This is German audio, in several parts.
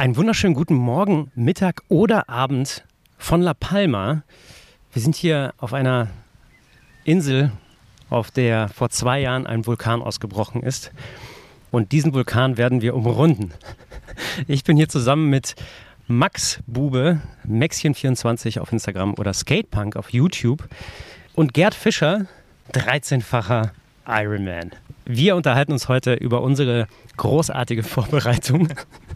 Einen wunderschönen guten Morgen, Mittag oder Abend von La Palma. Wir sind hier auf einer Insel, auf der vor zwei Jahren ein Vulkan ausgebrochen ist. Und diesen Vulkan werden wir umrunden. Ich bin hier zusammen mit Max Bube, Maxchen24 auf Instagram oder Skatepunk auf YouTube und Gerd Fischer, 13-facher Ironman. Wir unterhalten uns heute über unsere großartige Vorbereitung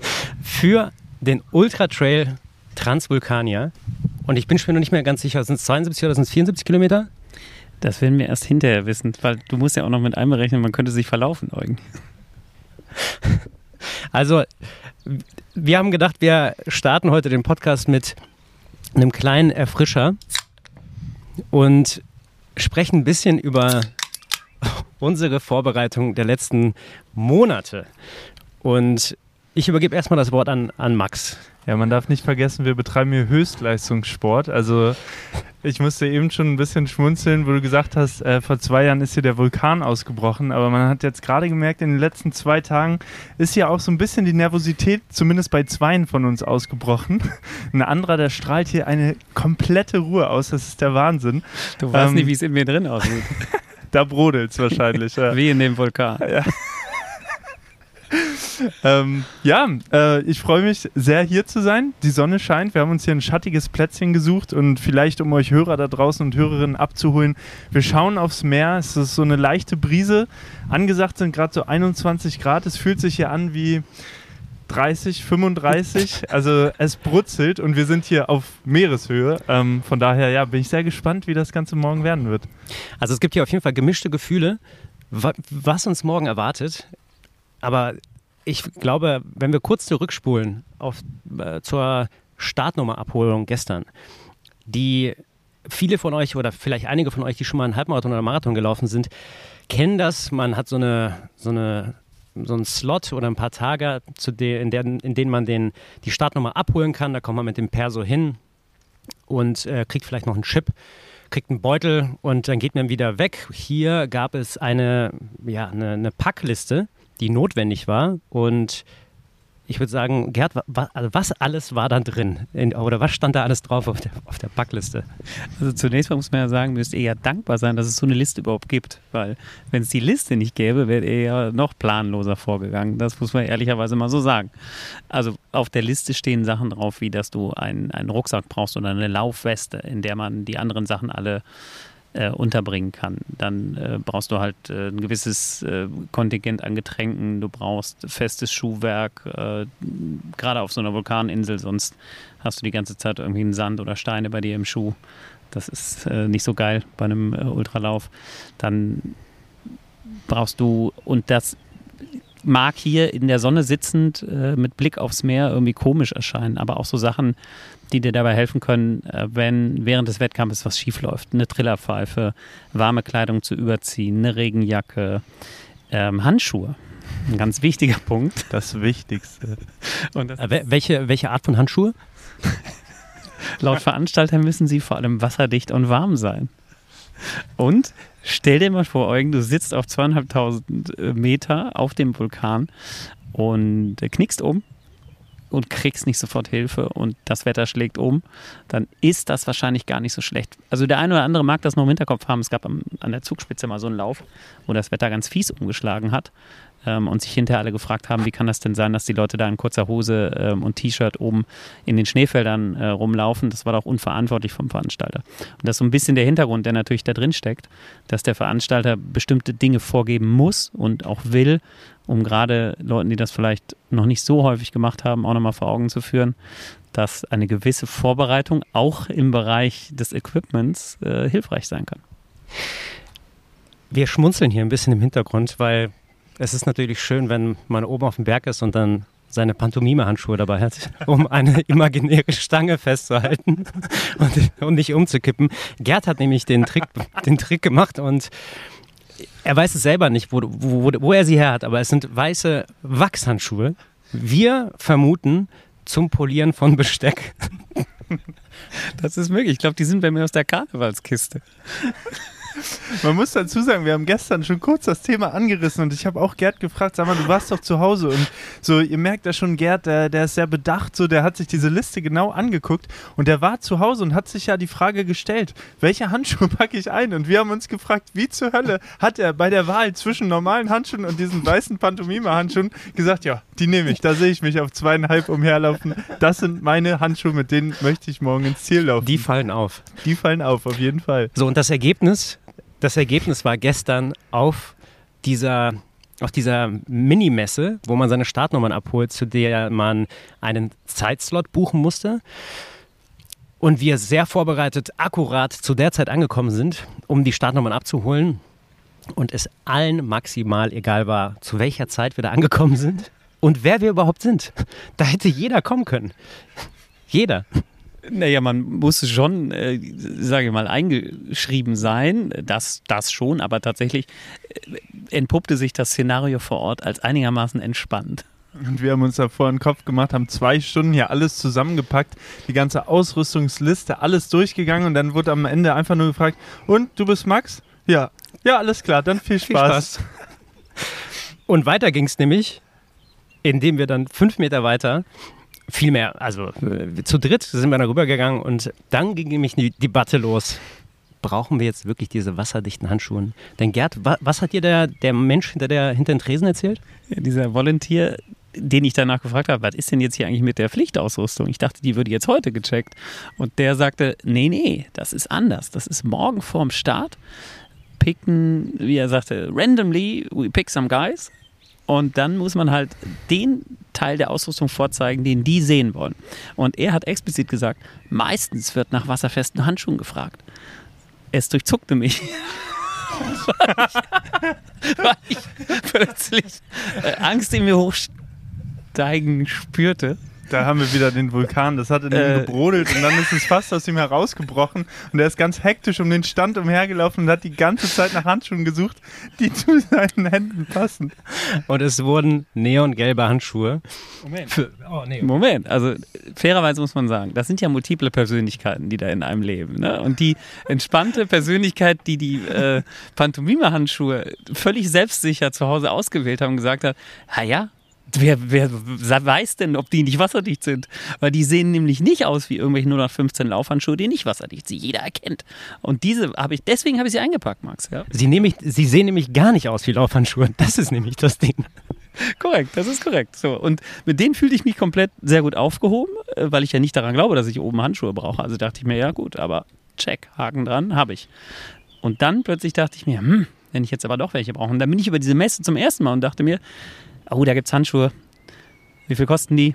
für den Ultra Trail Transvulkanier. Und ich bin mir noch nicht mehr ganz sicher, sind es 72 oder sind es 74 Kilometer? Das werden wir erst hinterher wissen, weil du musst ja auch noch mit einberechnen, man könnte sich verlaufen, Eugen. Also, wir haben gedacht, wir starten heute den Podcast mit einem kleinen Erfrischer und sprechen ein bisschen über unsere Vorbereitung der letzten Monate. Und ich übergebe erstmal das Wort an, an Max. Ja, man darf nicht vergessen, wir betreiben hier Höchstleistungssport. Also ich musste eben schon ein bisschen schmunzeln, wo du gesagt hast, äh, vor zwei Jahren ist hier der Vulkan ausgebrochen. Aber man hat jetzt gerade gemerkt, in den letzten zwei Tagen ist ja auch so ein bisschen die Nervosität, zumindest bei zweien von uns, ausgebrochen. Ein anderer, der strahlt hier eine komplette Ruhe aus. Das ist der Wahnsinn. Du weißt ähm, nicht, wie es in mir drin aussieht. da brodelt es wahrscheinlich. Ja. Wie in dem Vulkan. Ja ähm, ja, äh, ich freue mich sehr hier zu sein. Die Sonne scheint. Wir haben uns hier ein schattiges Plätzchen gesucht und vielleicht, um euch Hörer da draußen und Hörerinnen abzuholen, wir schauen aufs Meer. Es ist so eine leichte Brise. Angesagt sind gerade so 21 Grad. Es fühlt sich hier an wie 30, 35. Also es brutzelt und wir sind hier auf Meereshöhe. Ähm, von daher ja, bin ich sehr gespannt, wie das Ganze morgen werden wird. Also es gibt hier auf jeden Fall gemischte Gefühle, was uns morgen erwartet. Aber ich glaube, wenn wir kurz zurückspulen auf, äh, zur Startnummerabholung gestern, die viele von euch oder vielleicht einige von euch, die schon mal einen Halbmarathon oder einen Marathon gelaufen sind, kennen das. Man hat so eine, so eine so einen Slot oder ein paar Tage, zu de, in, der, in denen man den, die Startnummer abholen kann. Da kommt man mit dem Perso hin und äh, kriegt vielleicht noch einen Chip, kriegt einen Beutel und dann geht man wieder weg. Hier gab es eine, ja, eine, eine Packliste die notwendig war. Und ich würde sagen, Gerd, also was alles war da drin? In, oder was stand da alles drauf auf der, auf der Backliste? Also zunächst mal muss man ja sagen, müsst ihr ja dankbar sein, dass es so eine Liste überhaupt gibt. Weil wenn es die Liste nicht gäbe, wäre ihr ja noch planloser vorgegangen. Das muss man ehrlicherweise mal so sagen. Also auf der Liste stehen Sachen drauf, wie dass du einen, einen Rucksack brauchst oder eine Laufweste, in der man die anderen Sachen alle äh, unterbringen kann. Dann äh, brauchst du halt äh, ein gewisses äh, Kontingent an Getränken, du brauchst festes Schuhwerk, äh, gerade auf so einer Vulkaninsel, sonst hast du die ganze Zeit irgendwie einen Sand oder Steine bei dir im Schuh. Das ist äh, nicht so geil bei einem Ultralauf. Dann brauchst du, und das mag hier in der Sonne sitzend mit Blick aufs Meer irgendwie komisch erscheinen, aber auch so Sachen, die dir dabei helfen können, äh, wenn während des Wettkampfes was schief läuft. Eine Trillerpfeife, warme Kleidung zu überziehen, eine Regenjacke, ähm, Handschuhe. Ein ganz wichtiger Punkt. Das Wichtigste. Das äh, welche, welche Art von Handschuhe? Laut Veranstalter müssen sie vor allem wasserdicht und warm sein. Und stell dir mal vor, Eugen, du sitzt auf zweieinhalbtausend äh, Meter auf dem Vulkan und knickst um und kriegst nicht sofort Hilfe und das Wetter schlägt um, dann ist das wahrscheinlich gar nicht so schlecht. Also der eine oder andere mag das noch im Hinterkopf haben. Es gab an der Zugspitze mal so einen Lauf, wo das Wetter ganz fies umgeschlagen hat ähm, und sich hinterher alle gefragt haben, wie kann das denn sein, dass die Leute da in kurzer Hose ähm, und T-Shirt oben in den Schneefeldern äh, rumlaufen. Das war doch unverantwortlich vom Veranstalter. Und das ist so ein bisschen der Hintergrund, der natürlich da drin steckt, dass der Veranstalter bestimmte Dinge vorgeben muss und auch will, um gerade Leuten, die das vielleicht noch nicht so häufig gemacht haben, auch nochmal vor Augen zu führen, dass eine gewisse Vorbereitung auch im Bereich des Equipments äh, hilfreich sein kann. Wir schmunzeln hier ein bisschen im Hintergrund, weil es ist natürlich schön, wenn man oben auf dem Berg ist und dann seine Pantomime-Handschuhe dabei hat, um eine imaginäre Stange festzuhalten und, und, nicht umzukippen. Gerd hat nämlich den Trick, den Trick gemacht und er weiß es selber nicht, wo, wo, wo er sie her hat, aber es sind weiße Wachshandschuhe. Wir vermuten zum Polieren von Besteck. Das ist möglich. Ich glaube, die sind bei mir aus der Karnevalskiste. Man muss dazu sagen, wir haben gestern schon kurz das Thema angerissen und ich habe auch Gerd gefragt, sag mal, du warst doch zu Hause und so, ihr merkt ja schon, Gerd, der, der ist sehr bedacht, so, der hat sich diese Liste genau angeguckt und der war zu Hause und hat sich ja die Frage gestellt, welche Handschuhe packe ich ein? Und wir haben uns gefragt, wie zur Hölle hat er bei der Wahl zwischen normalen Handschuhen und diesen weißen Pantomime-Handschuhen gesagt, ja, die nehme ich, da sehe ich mich auf zweieinhalb umherlaufen. Das sind meine Handschuhe, mit denen möchte ich morgen ins Ziel laufen. Die fallen auf. Die fallen auf, auf jeden Fall. So, und das Ergebnis, das Ergebnis war gestern auf dieser, auf dieser Minimesse, wo man seine Startnummern abholt, zu der man einen Zeitslot buchen musste. Und wir sehr vorbereitet, akkurat zu der Zeit angekommen sind, um die Startnummern abzuholen. Und es allen maximal egal war, zu welcher Zeit wir da angekommen sind und wer wir überhaupt sind. Da hätte jeder kommen können. Jeder. Naja, man muss schon, äh, sage ich mal, eingeschrieben sein, das, das schon, aber tatsächlich äh, entpuppte sich das Szenario vor Ort als einigermaßen entspannt. Und wir haben uns da vor den Kopf gemacht, haben zwei Stunden hier alles zusammengepackt, die ganze Ausrüstungsliste, alles durchgegangen und dann wurde am Ende einfach nur gefragt, und du bist Max? Ja. Ja, alles klar, dann viel Spaß. Viel Spaß. Und weiter ging es nämlich, indem wir dann fünf Meter weiter viel mehr, also zu dritt sind wir da rübergegangen und dann ging nämlich die Debatte los. Brauchen wir jetzt wirklich diese wasserdichten Handschuhe? Denn Gerd, wa was hat dir der, der Mensch hinter, der, hinter den Tresen erzählt? Ja, dieser Volunteer, den ich danach gefragt habe, was ist denn jetzt hier eigentlich mit der Pflichtausrüstung? Ich dachte, die würde jetzt heute gecheckt. Und der sagte, nee, nee, das ist anders. Das ist morgen vorm Start. Picken, wie er sagte, randomly, we pick some guys und dann muss man halt den Teil der Ausrüstung vorzeigen, den die sehen wollen. Und er hat explizit gesagt, meistens wird nach wasserfesten Handschuhen gefragt. Es durchzuckte mich. weil, ich, weil ich plötzlich äh, Angst in mir hochsteigen spürte da haben wir wieder den Vulkan. Das hat in ihm äh, gebrodelt und dann ist es fast aus ihm herausgebrochen. Und er ist ganz hektisch um den Stand umhergelaufen und hat die ganze Zeit nach Handschuhen gesucht, die zu seinen Händen passen. Und es wurden neongelbe Handschuhe. Moment. Für, oh, nee. Moment, also fairerweise muss man sagen, das sind ja multiple Persönlichkeiten, die da in einem leben. Ne? Und die entspannte Persönlichkeit, die die äh, Pantomime-Handschuhe völlig selbstsicher zu Hause ausgewählt haben, gesagt hat, ja, Wer, wer weiß denn, ob die nicht wasserdicht sind? Weil die sehen nämlich nicht aus wie irgendwelche 015 Laufhandschuhe, die nicht wasserdicht sind. Jeder erkennt. Und diese habe ich, deswegen habe ich sie eingepackt, Max. Ja. Sie, nämlich, sie sehen nämlich gar nicht aus wie Laufhandschuhe. Das ist nämlich das Ding. korrekt, das ist korrekt. So, und mit denen fühlte ich mich komplett sehr gut aufgehoben, äh, weil ich ja nicht daran glaube, dass ich oben Handschuhe brauche. Also dachte ich mir, ja gut, aber check, Haken dran, habe ich. Und dann plötzlich dachte ich mir, hm, wenn ich jetzt aber doch welche brauche. Und dann bin ich über diese Messe zum ersten Mal und dachte mir, oh, da gibt es Handschuhe. Wie viel kosten die?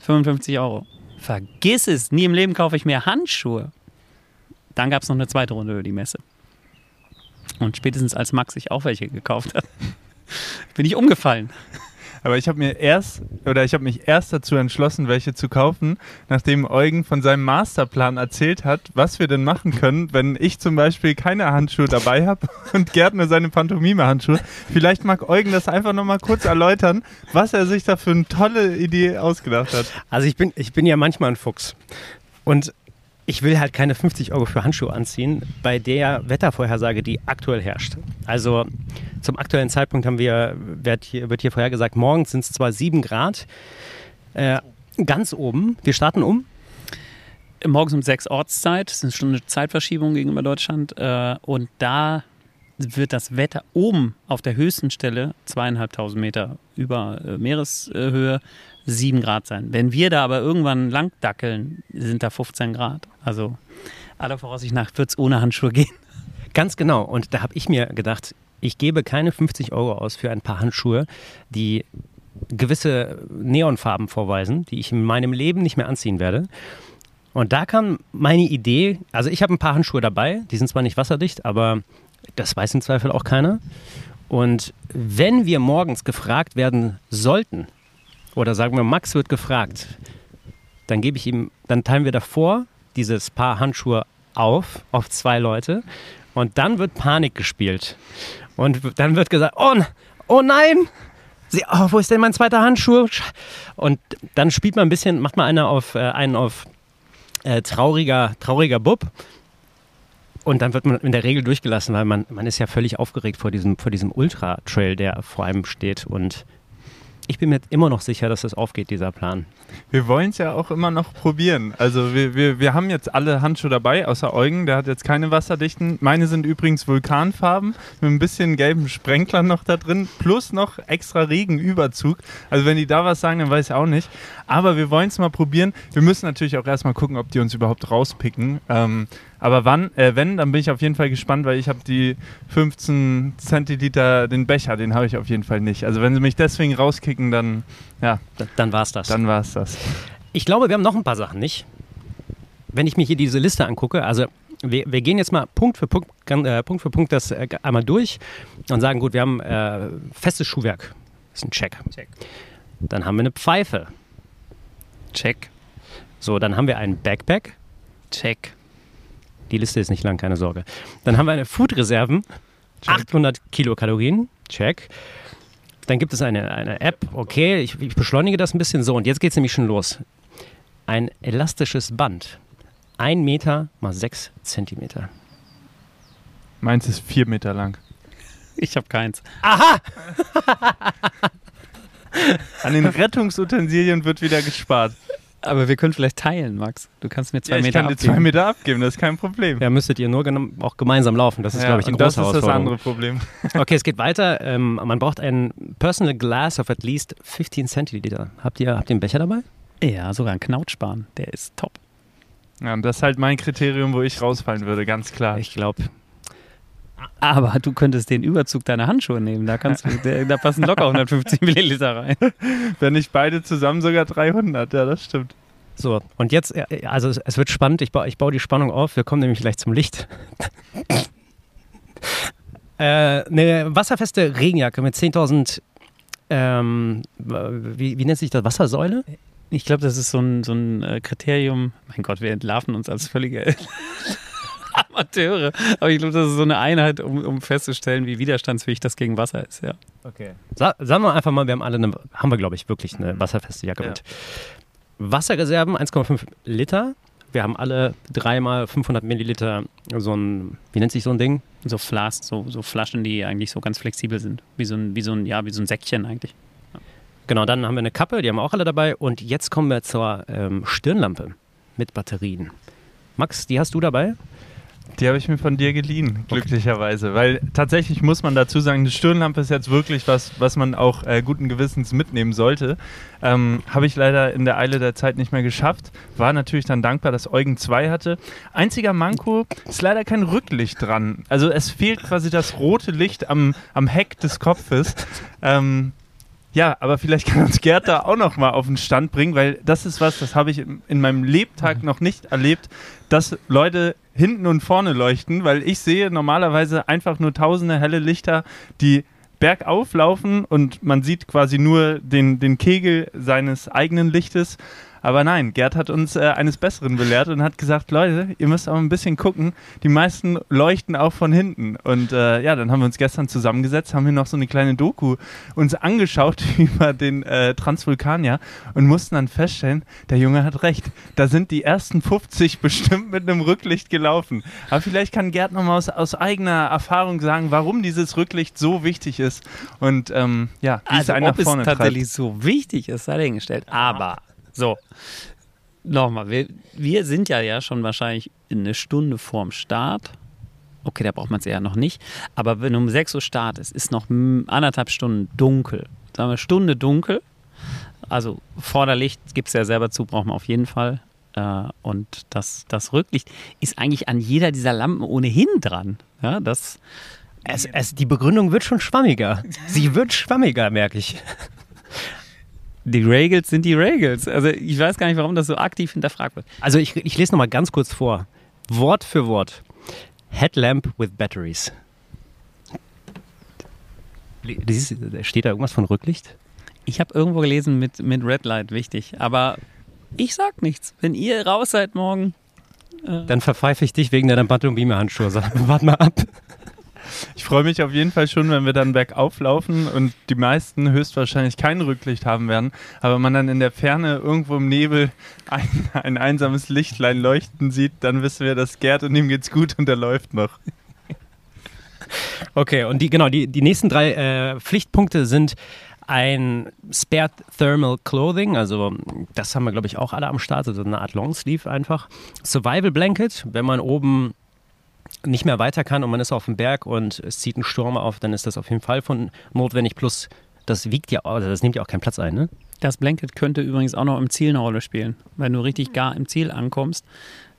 55 Euro. Vergiss es, nie im Leben kaufe ich mehr Handschuhe. Dann gab es noch eine zweite Runde über die Messe. Und spätestens als Max sich auch welche gekauft hat, bin ich umgefallen. Aber ich habe mir erst oder ich habe mich erst dazu entschlossen, welche zu kaufen, nachdem Eugen von seinem Masterplan erzählt hat, was wir denn machen können, wenn ich zum Beispiel keine Handschuhe dabei habe und Gerd nur seine Pantomime-Handschuhe. Vielleicht mag Eugen das einfach nochmal kurz erläutern, was er sich da für eine tolle Idee ausgedacht hat. Also ich bin, ich bin ja manchmal ein Fuchs. Und ich will halt keine 50 Euro für Handschuhe anziehen, bei der Wettervorhersage, die aktuell herrscht. Also zum aktuellen Zeitpunkt haben wir, wird hier, wird hier vorhergesagt, morgens sind es zwar 7 Grad, äh, ganz oben. Wir starten um. Morgens um 6 Ortszeit, das ist eine Stunde Zeitverschiebung gegenüber Deutschland. Äh, und da wird das Wetter oben auf der höchsten Stelle, zweieinhalbtausend Meter über äh, Meereshöhe, 7 Grad sein. Wenn wir da aber irgendwann lang dackeln, sind da 15 Grad. Also aller Voraussicht nach wird es ohne Handschuhe gehen. Ganz genau. Und da habe ich mir gedacht, ich gebe keine 50 Euro aus für ein paar Handschuhe, die gewisse Neonfarben vorweisen, die ich in meinem Leben nicht mehr anziehen werde. Und da kam meine Idee, also ich habe ein paar Handschuhe dabei, die sind zwar nicht wasserdicht, aber das weiß im Zweifel auch keiner. Und wenn wir morgens gefragt werden sollten, oder sagen wir, Max wird gefragt, dann gebe ich ihm, dann teilen wir davor dieses Paar Handschuhe auf, auf zwei Leute. Und dann wird Panik gespielt. Und dann wird gesagt, oh, oh nein, Sie, oh, wo ist denn mein zweiter Handschuh? Und dann spielt man ein bisschen, macht man einer auf, äh, einen auf äh, trauriger, trauriger Bub. Und dann wird man in der Regel durchgelassen, weil man, man ist ja völlig aufgeregt vor diesem, vor diesem Ultra-Trail, der vor einem steht. Und ich bin mir immer noch sicher, dass das aufgeht, dieser Plan. Wir wollen es ja auch immer noch probieren. Also wir, wir, wir haben jetzt alle Handschuhe dabei, außer Eugen, der hat jetzt keine wasserdichten. Meine sind übrigens Vulkanfarben mit ein bisschen gelben Sprenklern noch da drin, plus noch extra Regenüberzug. Also wenn die da was sagen, dann weiß ich auch nicht. Aber wir wollen es mal probieren. Wir müssen natürlich auch erstmal gucken, ob die uns überhaupt rauspicken. Ähm, aber wann, äh, wenn, dann bin ich auf jeden Fall gespannt, weil ich habe die 15 Zentiliter, den Becher, den habe ich auf jeden Fall nicht. Also wenn sie mich deswegen rauskicken, dann, ja. Dann war es das. Dann war es das. Ich glaube, wir haben noch ein paar Sachen, nicht? Wenn ich mir hier diese Liste angucke, also wir, wir gehen jetzt mal Punkt für Punkt, äh, Punkt für Punkt das äh, einmal durch und sagen, gut, wir haben äh, festes Schuhwerk. Das ist ein Check. Check. Dann haben wir eine Pfeife. Check. So, dann haben wir einen Backpack. Check. Die Liste ist nicht lang, keine Sorge. Dann haben wir eine Food-Reserven, 800 Kilokalorien, check. Dann gibt es eine, eine App, okay, ich, ich beschleunige das ein bisschen so und jetzt geht es nämlich schon los. Ein elastisches Band, ein Meter mal sechs Zentimeter. Meins ist vier Meter lang. Ich habe keins. Aha! An den Rettungsutensilien wird wieder gespart. Aber wir können vielleicht teilen, Max. Du kannst mir zwei Ja, ich Meter kann dir abgeben. zwei Meter abgeben, das ist kein Problem. Ja, müsstet ihr nur auch gemeinsam laufen. Das ist, glaube ich, die große das ist das Herausforderung. andere Problem. Okay, es geht weiter. Ähm, man braucht ein Personal Glass of at least 15 Centiliter. Habt ihr, habt ihr einen Becher dabei? Ja, sogar ein Knautschbahn. Der ist top. Ja, und das ist halt mein Kriterium, wo ich rausfallen würde, ganz klar. Ich glaube, Aber du könntest den Überzug deiner Handschuhe nehmen. Da, kannst du, der, da passen locker 150 Milliliter rein. Wenn nicht beide zusammen sogar 300, ja, das stimmt. So, und jetzt, äh, also es, wird spannend, ich, baue- ich baue die Spannung auf, wir kommen nämlich gleich zum Licht. äh, eine wasserfeste Regenjacke mit 10.000, ähm, wie, wie nennt sich das, Wassersäule? Ich glaube, das ist so ein, so ein äh, Kriterium. Mein Gott, wir entlarven uns als völlige Amateure. Aber ich glaube, das ist so eine Einheit, um, um festzustellen, wie widerstandsfähig das gegen Wasser ist. Ja. Okay. Sa sagen wir einfach mal, wir haben alle eine, haben wir glaube ich wirklich eine wasserfeste Jacke Ja. mit. Wasserreserven 1,5 Liter. Wir haben alle dreimal 500 Milliliter so ein, wie nennt sich so ein Ding? So Flasks, so, so Flaschen, die eigentlich so ganz flexibel sind. Wie so ein, wie so ein, ja, wie so ein Säckchen eigentlich. Genau, dann haben wir eine Kappe, die haben wir auch alle dabei. Und jetzt kommen wir zur ähm, Stirnlampe mit Batterien. Max, die hast du dabei? Die habe ich mir von dir geliehen, glücklicherweise. Weil tatsächlich muss man dazu sagen, eine Stirnlampe ist jetzt wirklich was, was man auch äh, guten Gewissens mitnehmen sollte. Ähm, habe ich leider in der Eile der Zeit nicht mehr geschafft. War natürlich dann dankbar, dass Eugen 2 hatte. Einziger Manko ist leider kein Rücklicht dran. Also es fehlt quasi das rote Licht am, am Heck des Kopfes. Ähm, ja, aber vielleicht kann uns Gerd da auch noch mal auf den Stand bringen, weil das ist was, das habe ich in, in meinem Lebtag noch nicht erlebt, dass Leute hinten und vorne leuchten, weil ich sehe normalerweise einfach nur tausende helle Lichter, die bergauf laufen und man sieht quasi nur den, den Kegel seines eigenen Lichtes. Aber nein, Gerd hat uns äh, eines Besseren belehrt und hat gesagt, Leute, ihr müsst aber ein bisschen gucken. Die meisten leuchten auch von hinten. Und äh, ja, dann haben wir uns gestern zusammengesetzt, haben hier noch so eine kleine Doku uns angeschaut über den äh, Transvulkanier und mussten dann feststellen, der Junge hat recht. Da sind die ersten 50 bestimmt mit einem Rücklicht gelaufen. Aber vielleicht kann Gerd nochmal aus, aus eigener Erfahrung sagen, warum dieses Rücklicht so wichtig ist. Und ähm, ja, wie es Also, einen ob nach vorne es tatsächlich so wichtig ist, sei dahingestellt. Aber, so, nochmal, wir, wir sind ja, ja schon wahrscheinlich eine Stunde vorm Start. Okay, da braucht man es eher noch nicht. Aber wenn um 6 Uhr Start ist, ist noch anderthalb Stunden dunkel. Sagen wir Stunde dunkel. Also Vorderlicht gibt es ja selber zu, braucht man auf jeden Fall. Äh, und das, das Rücklicht ist eigentlich an jeder dieser Lampen ohnehin dran. Ja, das, Es, es, die Begründung wird schon schwammiger. Sie wird schwammiger, merke ich. Die Regels sind die Regels. Also ich weiß gar nicht, warum das so aktiv hinterfragt wird. Also ich, ich lese nochmal ganz kurz vor. Wort für Wort. Headlamp with batteries. Steht da irgendwas von Rücklicht? Ich habe irgendwo gelesen mit, mit Red Light, wichtig. Aber ich sag nichts. Wenn ihr raus seid morgen, Dann verpfeife ich dich wegen deiner. Sag, Warte mal ab. Ich freue mich auf jeden Fall schon, wenn wir dann bergauf laufen und die meisten höchstwahrscheinlich kein Rücklicht haben werden, aber man dann in der Ferne irgendwo im Nebel ein, ein einsames Lichtlein leuchten sieht, dann wissen wir, dass Gerd und ihm geht's gut und er läuft noch. Okay, und die, genau, die, die nächsten drei äh, Pflichtpunkte sind ein Spare Thermal Clothing, also das haben wir, glaube ich, auch alle am Start, also eine Art Longsleeve einfach. Survival Blanket, wenn man oben nicht mehr weiter kann und man ist auf dem Berg und es zieht ein Sturm auf, dann ist das auf jeden Fall von notwendig. Plus, das wiegt ja, also das nimmt ja auch keinen Platz ein, ne? Das Blanket könnte übrigens auch noch im Ziel eine Rolle spielen. Wenn du richtig gar im Ziel ankommst,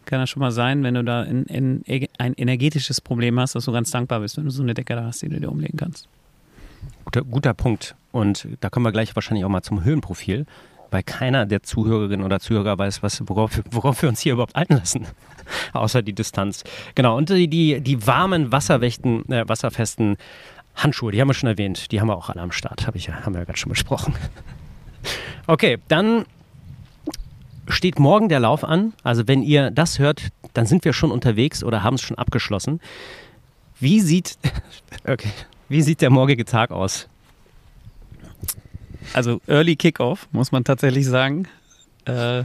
kann das schon mal sein, wenn du da in, in, ein energetisches Problem hast, dass du ganz dankbar bist, wenn du so eine Decke da hast, die du dir umlegen kannst. Guter, guter Punkt. Und da kommen wir gleich wahrscheinlich auch mal zum Höhenprofil, weil keiner der Zuhörerinnen oder Zuhörer weiß, was, worauf, worauf wir uns hier überhaupt einlassen. Außer die Distanz. Genau, und die, die, die warmen, wasserwächten, äh, wasserfesten Handschuhe, die haben wir schon erwähnt. Die haben wir auch alle am Start, hab ich, haben wir ja gerade schon besprochen. Okay, dann steht morgen der Lauf an. Also wenn ihr das hört, dann sind wir schon unterwegs oder haben es schon abgeschlossen. Wie sieht, okay, wie sieht der morgige Tag aus? Also Early Kickoff, muss man tatsächlich sagen. Äh,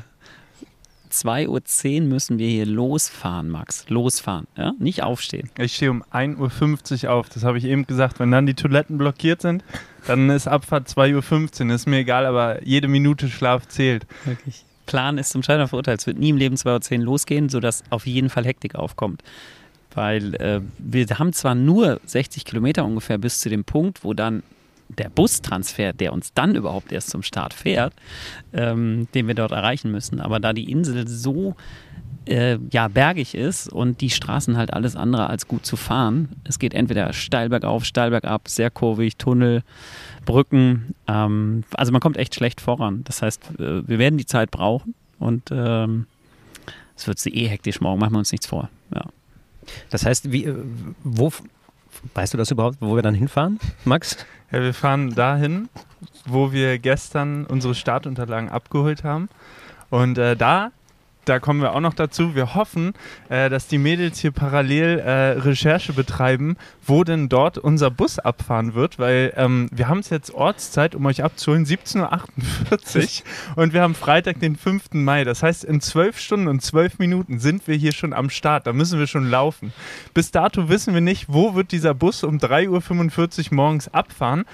2.10 Uhr müssen wir hier losfahren, Max. Losfahren, ja? Nicht aufstehen. Ich stehe um 1.50 Uhr auf. Das habe ich eben gesagt. Wenn dann die Toiletten blockiert sind, dann ist Abfahrt 2.15 Uhr. Ist mir egal, aber jede Minute Schlaf zählt. Wirklich. Plan ist zum Scheitern verurteilt. Es wird nie im Leben 2.10 Uhr losgehen, sodass auf jeden Fall Hektik aufkommt. Weil äh, wir haben zwar nur 60 Kilometer ungefähr bis zu dem Punkt, wo dann der Bustransfer, der uns dann überhaupt erst zum Start fährt, ähm, den wir dort erreichen müssen. Aber da die Insel so äh, ja, bergig ist und die Straßen halt alles andere als gut zu fahren. Es geht entweder steil bergauf, steil bergab, sehr kurvig, Tunnel, Brücken. Ähm, also man kommt echt schlecht voran. Das heißt, äh, wir werden die Zeit brauchen und ähm, es wird eh hektisch morgen, machen wir uns nichts vor. Ja. Das heißt, wie, äh, wo, weißt du das überhaupt, wo wir dann hinfahren, Max? Ja, wir fahren dahin, wo wir gestern unsere Startunterlagen abgeholt haben. Und äh, da da kommen wir auch noch dazu. Wir hoffen, äh, dass die Mädels hier parallel äh, Recherche betreiben, wo denn dort unser Bus abfahren wird, weil ähm, wir haben es jetzt Ortszeit, um euch abzuholen, 17.48 Uhr und wir haben Freitag, den 5. Mai. Das heißt, in 12 Stunden und 12 Minuten sind wir hier schon am Start. Da müssen wir schon laufen. Bis dato wissen wir nicht, wo wird dieser Bus um 3.45 Uhr morgens abfahren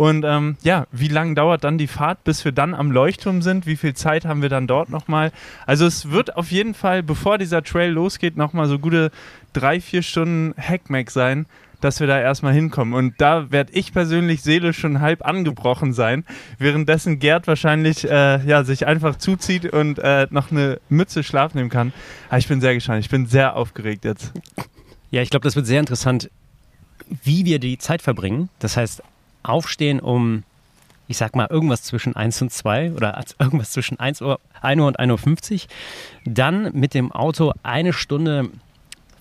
und ähm, ja, wie lange dauert dann die Fahrt, bis wir dann am Leuchtturm sind? Wie viel Zeit haben wir dann dort nochmal? Also es wird auf jeden Fall, bevor dieser Trail losgeht, nochmal so gute drei, vier Stunden Hackmack sein, dass wir da erstmal hinkommen. Und da werde ich persönlich seelisch schon halb angebrochen sein, währenddessen Gerd wahrscheinlich äh, ja, sich einfach zuzieht und äh, noch eine Mütze Schlaf nehmen kann. Aber ich bin sehr gespannt, ich bin sehr aufgeregt jetzt. Ja, ich glaube, das wird sehr interessant, wie wir die Zeit verbringen. Das heißt, aufstehen um, ich sag mal, irgendwas zwischen 1 und 2 oder irgendwas zwischen 1 Uhr, 1 Uhr und 1.50 Uhr. Dann mit dem Auto eine Stunde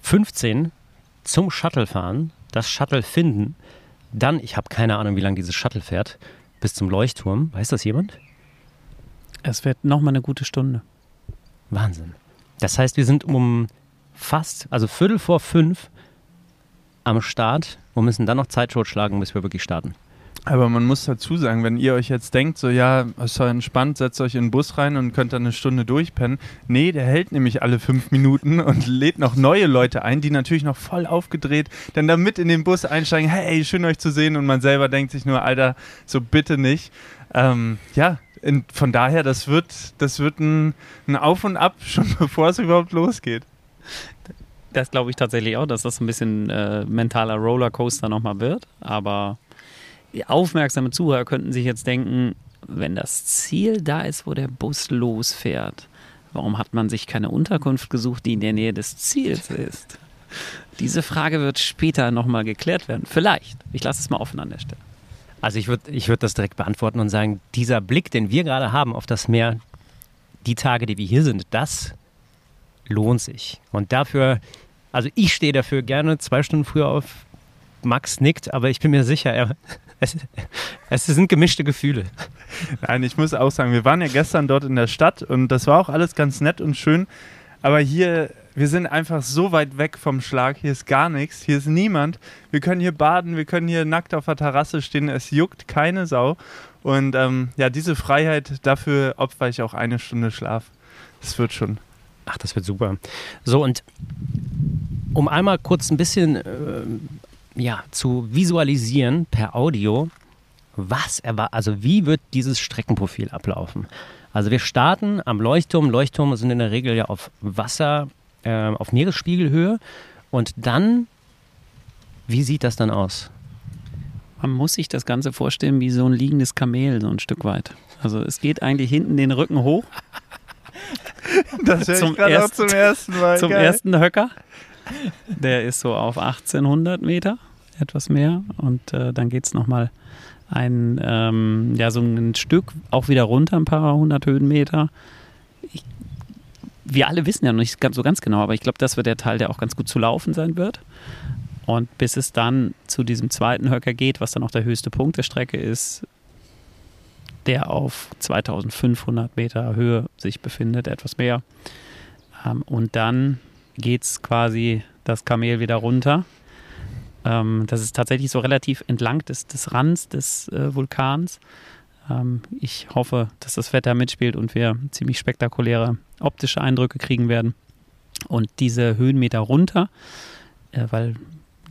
15 zum Shuttle fahren, das Shuttle finden. Dann, ich habe keine Ahnung, wie lange dieses Shuttle fährt, bis zum Leuchtturm. Weiß das jemand? Es wird nochmal eine gute Stunde. Wahnsinn. Das heißt, wir sind um fast, also Viertel vor fünf am Start und müssen dann noch Zeit schlagen, bis wir wirklich starten. Aber man muss dazu sagen, wenn ihr euch jetzt denkt, so ja, ist doch entspannt, setzt euch in den Bus rein und könnt dann eine Stunde durchpennen. Nee, der hält nämlich alle fünf Minuten und lädt noch neue Leute ein, die natürlich noch voll aufgedreht dann da mit in den Bus einsteigen, hey, schön euch zu sehen und man selber denkt sich nur, Alter, so bitte nicht. Ähm, ja, in, von daher, das wird, das wird ein, ein Auf und Ab, schon bevor es überhaupt losgeht. Das glaube ich tatsächlich auch, dass das ein bisschen äh, mentaler Rollercoaster nochmal wird, aber aufmerksame Zuhörer könnten sich jetzt denken, wenn das Ziel da ist, wo der Bus losfährt, warum hat man sich keine Unterkunft gesucht, die in der Nähe des Ziels ist? Diese Frage wird später nochmal geklärt werden. Vielleicht. Ich lasse es mal offen an der Stelle. Also ich würde ich würd das direkt beantworten und sagen, dieser Blick, den wir gerade haben auf das Meer, die Tage, die wir hier sind, das lohnt sich. Und dafür, also ich stehe dafür gerne zwei Stunden früher auf. Max nickt, aber ich bin mir sicher, er, es, es sind gemischte Gefühle. Nein, ich muss auch sagen, wir waren ja gestern dort in der Stadt und das war auch alles ganz nett und schön. Aber hier wir sind einfach so weit weg vom Schlag. Hier ist gar nichts, hier ist niemand. Wir können hier baden, wir können hier nackt auf der Terrasse stehen. Es juckt keine Sau. Und ähm, ja, diese Freiheit, dafür opfer ich auch eine Stunde Schlaf. Das wird schon. Ach, das wird super. So, und um einmal kurz ein bisschen äh, ja, zu visualisieren per Audio, was er war, also wie wird dieses Streckenprofil ablaufen? Also wir starten am Leuchtturm. Leuchttürme sind in der Regel ja auf Wasser, äh, auf Meeresspiegelhöhe. Und dann, wie sieht das dann aus? Man muss sich das Ganze vorstellen wie so ein liegendes Kamel, so ein Stück weit. Also es geht eigentlich hinten den Rücken hoch. Das höre ich gerade auch zum ersten Mal. Zum Geil. ersten Höcker. Der ist so auf 1800 Meter, etwas mehr. Und äh, dann geht es nochmal ein, ähm, ja, so ein Stück auch wieder runter, ein paar hundert Höhenmeter. Ich, wir alle wissen ja noch nicht so ganz genau, aber ich glaube, das wird der Teil, der auch ganz gut zu laufen sein wird. Und bis es dann zu diesem zweiten Höcker geht, was dann auch der höchste Punkt der Strecke ist, der auf 2500 Meter Höhe sich befindet, etwas mehr. Ähm, und dann geht es quasi das Kamel wieder runter. Ähm, das ist tatsächlich so relativ entlang des, des Rands des äh, Vulkans. Ähm, ich hoffe, dass das Wetter mitspielt und wir ziemlich spektakuläre optische Eindrücke kriegen werden. Und diese Höhenmeter runter, äh, weil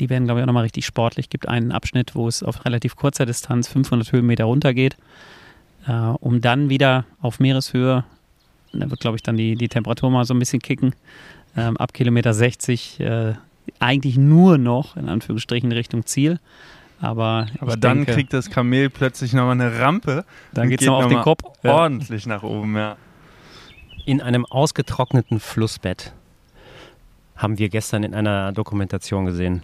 die werden, glaube ich, auch nochmal richtig sportlich. Gibt einen Abschnitt, wo es auf relativ kurzer Distanz 500 Höhenmeter runter geht äh, um dann wieder auf Meereshöhe, da wird, glaube ich, dann die, die Temperatur mal so ein bisschen kicken, ähm, ab Kilometer 60 äh, eigentlich nur noch, in Anführungsstrichen, Richtung Ziel. Aber, Aber dann denke, kriegt das Kamel plötzlich nochmal eine Rampe. Dann geht es noch auf den Kopf. Ordentlich nach oben, ja. In einem ausgetrockneten Flussbett haben wir gestern in einer Dokumentation gesehen.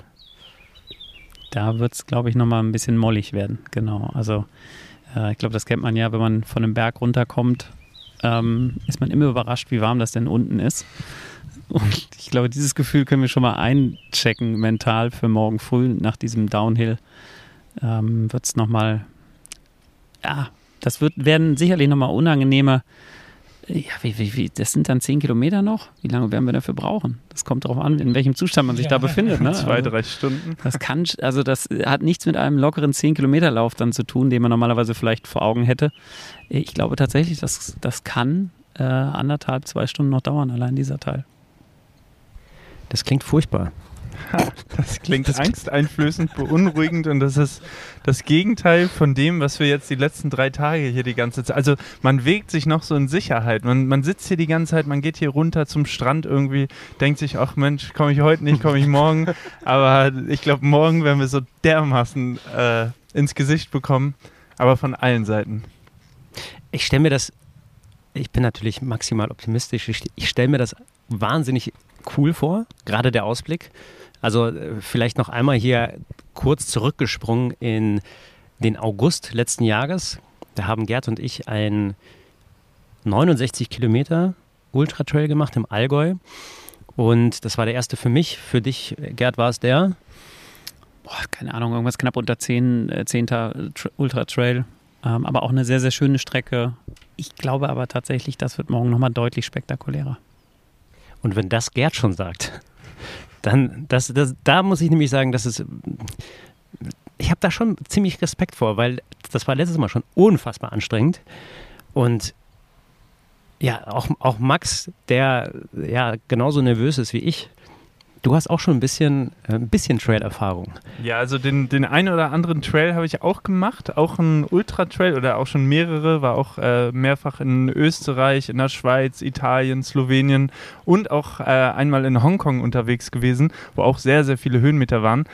Da wird es, glaube ich, nochmal ein bisschen mollig werden. Genau. Also äh, ich glaube, das kennt man ja, wenn man von einem Berg runterkommt, ähm, ist man immer überrascht, wie warm das denn unten ist. Und ich glaube, dieses Gefühl können wir schon mal einchecken mental für morgen früh nach diesem Downhill. Ähm, wird es nochmal, ja, das wird, werden sicherlich nochmal unangenehme ja, wie, wie, wie, das sind dann zehn Kilometer noch. Wie lange werden wir dafür brauchen? Das kommt darauf an, in welchem Zustand man sich ja. da befindet. Ne? Zwei, also, drei Stunden. Das kann, also das hat nichts mit einem lockeren zehn Kilometer Lauf dann zu tun, den man normalerweise vielleicht vor Augen hätte. Ich glaube tatsächlich, das, das kann äh, anderthalb, zwei Stunden noch dauern, allein dieser Teil. Das klingt furchtbar. Das klingt das angsteinflößend, beunruhigend und das ist das Gegenteil von dem, was wir jetzt die letzten drei Tage hier die ganze Zeit. Also man wägt sich noch so in Sicherheit. Man, man sitzt hier die ganze Zeit, man geht hier runter zum Strand irgendwie, denkt sich, ach Mensch, komme ich heute nicht, komme ich morgen. Aber ich glaube, morgen werden wir so dermaßen äh, ins Gesicht bekommen, aber von allen Seiten. Ich stelle mir das, ich bin natürlich maximal optimistisch, ich, ich stelle mir das wahnsinnig cool vor, gerade der Ausblick. Also äh, vielleicht noch einmal hier kurz zurückgesprungen in den August letzten Jahres. Da haben Gerd und ich ein 69 Kilometer Ultra-Trail gemacht im Allgäu. Und das war der erste für mich. Für dich, Gerd, war es der? Boah, keine Ahnung, irgendwas knapp unter 10, äh, 10. Ultra-Trail. Ähm, aber auch eine sehr, sehr schöne Strecke. Ich glaube aber tatsächlich, das wird morgen nochmal deutlich spektakulärer. Und wenn das Gerd schon sagt, dann, das, das, da muss ich nämlich sagen, dass es, ich habe da schon ziemlich Respekt vor, weil das war letztes Mal schon unfassbar anstrengend. Und ja, auch, auch Max, der ja genauso nervös ist wie ich, Du hast auch schon ein bisschen, äh, ein bisschen Trail-Erfahrung. Ja, also den, den einen oder anderen Trail habe ich auch gemacht. Auch ein Ultra-Trail oder auch schon mehrere. War auch äh, mehrfach in Österreich, in der Schweiz, Italien, Slowenien und auch äh, einmal in Hongkong unterwegs gewesen, wo auch sehr, sehr viele Höhenmeter waren.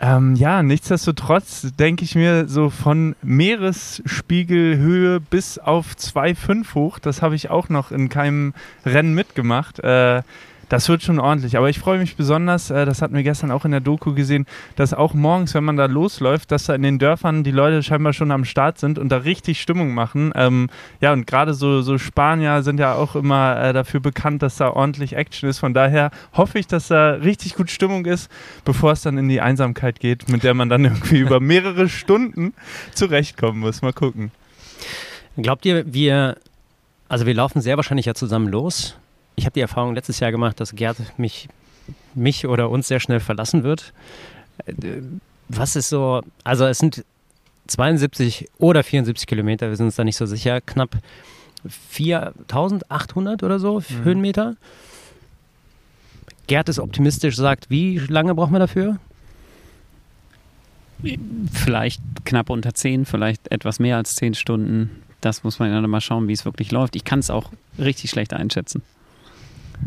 Ähm, ja, nichtsdestotrotz denke ich mir so von Meeresspiegelhöhe bis auf 2,5 hoch, das habe ich auch noch in keinem Rennen mitgemacht. Äh, das wird schon ordentlich. Aber ich freue mich besonders, äh, das hatten wir gestern auch in der Doku gesehen, dass auch morgens, wenn man da losläuft, dass da in den Dörfern die Leute scheinbar schon am Start sind und da richtig Stimmung machen. Ähm, ja, und gerade so, so Spanier sind ja auch immer äh, dafür bekannt, dass da ordentlich Action ist. Von daher hoffe ich, dass da richtig gut Stimmung ist, bevor es dann in die Einsamkeit geht, mit der man dann irgendwie über mehrere Stunden zurechtkommen muss. Mal gucken. Glaubt ihr, wir, also wir laufen sehr wahrscheinlich ja zusammen los ich habe die Erfahrung letztes Jahr gemacht, dass Gerd mich, mich oder uns sehr schnell verlassen wird. Äh, was ist so, also es sind 72 oder 74 Kilometer, wir sind uns da nicht so sicher, knapp 4800 oder so mhm. Höhenmeter. Gerd ist optimistisch, sagt, wie lange brauchen wir dafür? Vielleicht knapp unter 10, vielleicht etwas mehr als 10 Stunden. Das muss man dann mal schauen, wie es wirklich läuft. Ich kann es auch richtig schlecht einschätzen.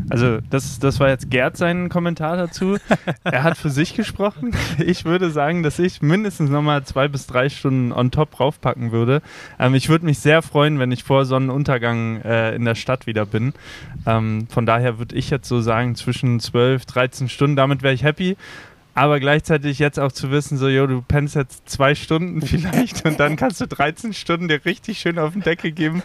Also das, das war jetzt Gerd sein Kommentar dazu. er hat für sich gesprochen. Ich würde sagen, dass ich mindestens nochmal zwei bis drei Stunden on top draufpacken würde. Ähm, ich würde mich sehr freuen, wenn ich vor Sonnenuntergang äh, in der Stadt wieder bin. Ähm, von daher würde ich jetzt so sagen, zwischen 12, 13 Stunden, damit wäre ich happy aber gleichzeitig jetzt auch zu wissen, so, jo, du pennst jetzt zwei Stunden vielleicht und dann kannst du 13 Stunden dir richtig schön auf den Deckel geben.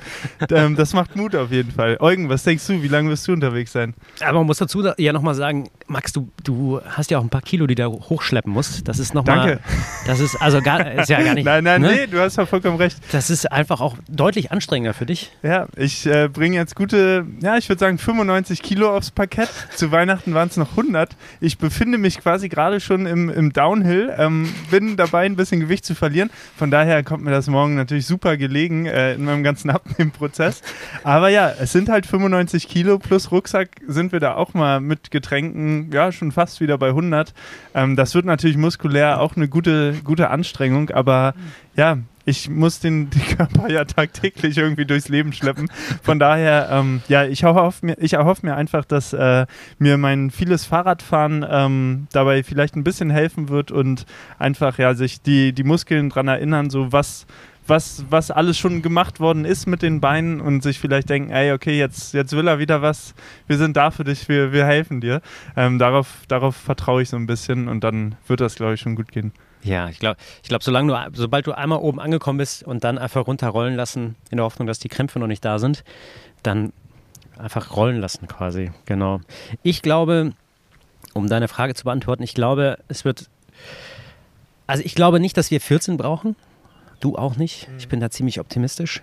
Ähm, das macht Mut auf jeden Fall. Eugen, was denkst du, wie lange wirst du unterwegs sein? Aber man muss dazu ja nochmal sagen, Max, du, du hast ja auch ein paar Kilo, die du hochschleppen musst. Das ist nochmal. Danke. Das ist also gar, ist ja gar nicht. nein, nein, ne? nee, du hast ja vollkommen recht. Das ist einfach auch deutlich anstrengender für dich. Ja, ich äh, bringe jetzt gute, ja, ich würde sagen 95 Kilo aufs Parkett. Zu Weihnachten waren es noch 100. Ich befinde mich quasi gerade schon im, im Downhill, ähm, bin dabei, ein bisschen Gewicht zu verlieren. Von daher kommt mir das morgen natürlich super gelegen äh, in meinem ganzen Abnehmprozess. Aber ja, es sind halt 95 Kilo plus Rucksack sind wir da auch mal mit Getränken, ja, schon fast wieder bei 100. Ähm, das wird natürlich muskulär auch eine gute, gute Anstrengung, aber ja, ich muss den, den Körper ja tagtäglich irgendwie durchs Leben schleppen. Von daher, ähm, ja, ich erhoffe mir, ich erhoffe mir einfach, dass äh, mir mein vieles Fahrradfahren ähm, dabei vielleicht ein bisschen helfen wird und einfach ja sich die, die Muskeln daran erinnern, so was, was, was alles schon gemacht worden ist mit den Beinen und sich vielleicht denken, ey, okay, jetzt, jetzt will er wieder was, wir sind da für dich, wir, wir helfen dir. Ähm, darauf, darauf vertraue ich so ein bisschen und dann wird das, glaube ich, schon gut gehen. Ja, ich glaube, ich glaub, solange du, sobald du einmal oben angekommen bist und dann einfach runterrollen lassen, in der Hoffnung, dass die Krämpfe noch nicht da sind, dann einfach rollen lassen quasi. Genau. Ich glaube, um deine Frage zu beantworten, ich glaube, es wird. Also ich glaube nicht, dass wir 14 brauchen. Du auch nicht. Ich bin da ziemlich optimistisch.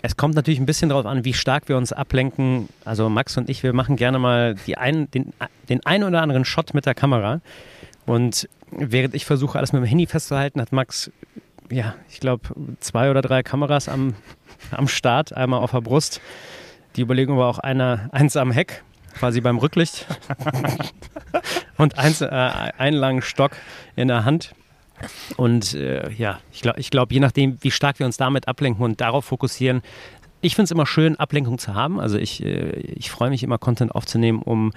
Es kommt natürlich ein bisschen darauf an, wie stark wir uns ablenken. Also Max und ich, wir machen gerne mal ein, den, den einen oder anderen Shot mit der Kamera. Und während ich versuche, alles mit dem Handy festzuhalten, hat Max, ja, ich glaube, zwei oder drei Kameras am, am Start, einmal auf der Brust. Die Überlegung war auch einer, eins am Heck, quasi beim Rücklicht. und eins, äh, einen langen Stock in der Hand. Und äh, ja, ich glaube, ich glaub, je nachdem, wie stark wir uns damit ablenken und darauf fokussieren, ich finde es immer schön, Ablenkung zu haben. Also ich, äh, ich freue mich immer, Content aufzunehmen, um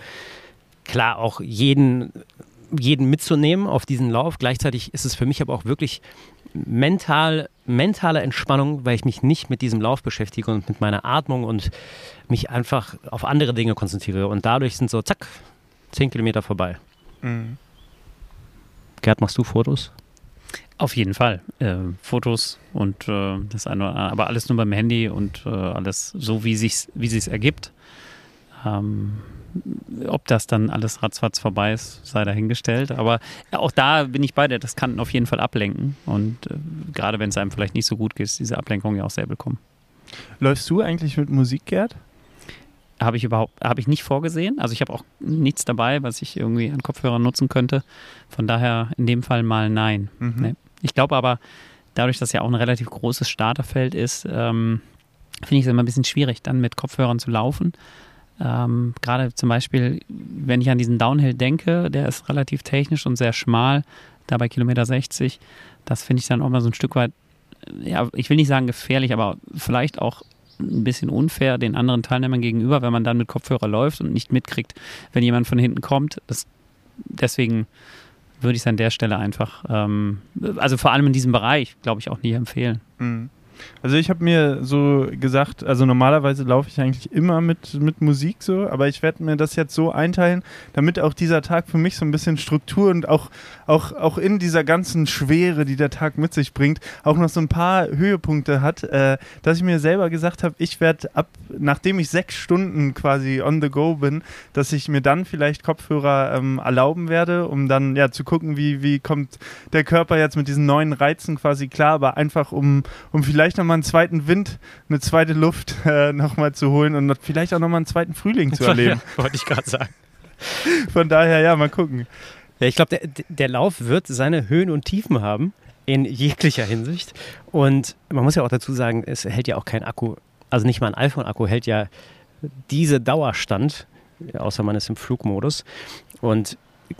klar auch jeden jeden mitzunehmen auf diesen Lauf. Gleichzeitig ist es für mich aber auch wirklich mental, mentale Entspannung, weil ich mich nicht mit diesem Lauf beschäftige und mit meiner Atmung und mich einfach auf andere Dinge konzentriere. Und dadurch sind so, zack, zehn Kilometer vorbei. Mhm. Gerd, machst du Fotos? Auf jeden Fall. Äh, Fotos und äh, das eine, aber alles nur beim Handy und äh, alles so, wie sich's, wie sich's ergibt. Ähm, ob das dann alles ratzfatz vorbei ist, sei dahingestellt. Aber auch da bin ich bei dir, das kann auf jeden Fall ablenken. Und äh, gerade wenn es einem vielleicht nicht so gut geht, ist diese Ablenkung ja auch sehr willkommen. Läufst du eigentlich mit Musik, Gerd? Habe ich überhaupt, habe ich nicht vorgesehen. Also ich habe auch nichts dabei, was ich irgendwie an Kopfhörern nutzen könnte. Von daher in dem Fall mal nein. Mhm. Nee. Ich glaube aber, dadurch, dass ja auch ein relativ großes Starterfeld ist, ähm, finde ich es immer ein bisschen schwierig, dann mit Kopfhörern zu laufen. Ähm, Gerade zum Beispiel, wenn ich an diesen Downhill denke, der ist relativ technisch und sehr schmal, da bei Kilometer 60. Das finde ich dann auch mal so ein Stück weit, ja, ich will nicht sagen gefährlich, aber vielleicht auch ein bisschen unfair den anderen Teilnehmern gegenüber, wenn man dann mit Kopfhörer läuft und nicht mitkriegt, wenn jemand von hinten kommt. Das, deswegen würde ich es an der Stelle einfach, ähm, also vor allem in diesem Bereich, glaube ich, auch nie empfehlen. Mhm. Also ich habe mir so gesagt, also normalerweise laufe ich eigentlich immer mit, mit Musik so, aber ich werde mir das jetzt so einteilen, damit auch dieser Tag für mich so ein bisschen Struktur und auch, auch, auch in dieser ganzen Schwere, die der Tag mit sich bringt, auch noch so ein paar Höhepunkte hat, äh, dass ich mir selber gesagt habe, ich werde ab, nachdem ich sechs Stunden quasi on the go bin, dass ich mir dann vielleicht Kopfhörer ähm, erlauben werde, um dann ja zu gucken, wie, wie kommt der Körper jetzt mit diesen neuen Reizen quasi klar, aber einfach um, um vielleicht vielleicht nochmal einen zweiten Wind, eine zweite Luft äh, nochmal zu holen und vielleicht auch nochmal einen zweiten Frühling zu erleben. Ja, wollte ich gerade sagen. Von daher, ja, mal gucken. Ja, ich glaube, der, der Lauf wird seine Höhen und Tiefen haben in jeglicher Hinsicht. Und man muss ja auch dazu sagen, es hält ja auch kein Akku, also nicht mal ein iPhone-Akku hält ja diese Dauerstand, außer man ist im Flugmodus. Und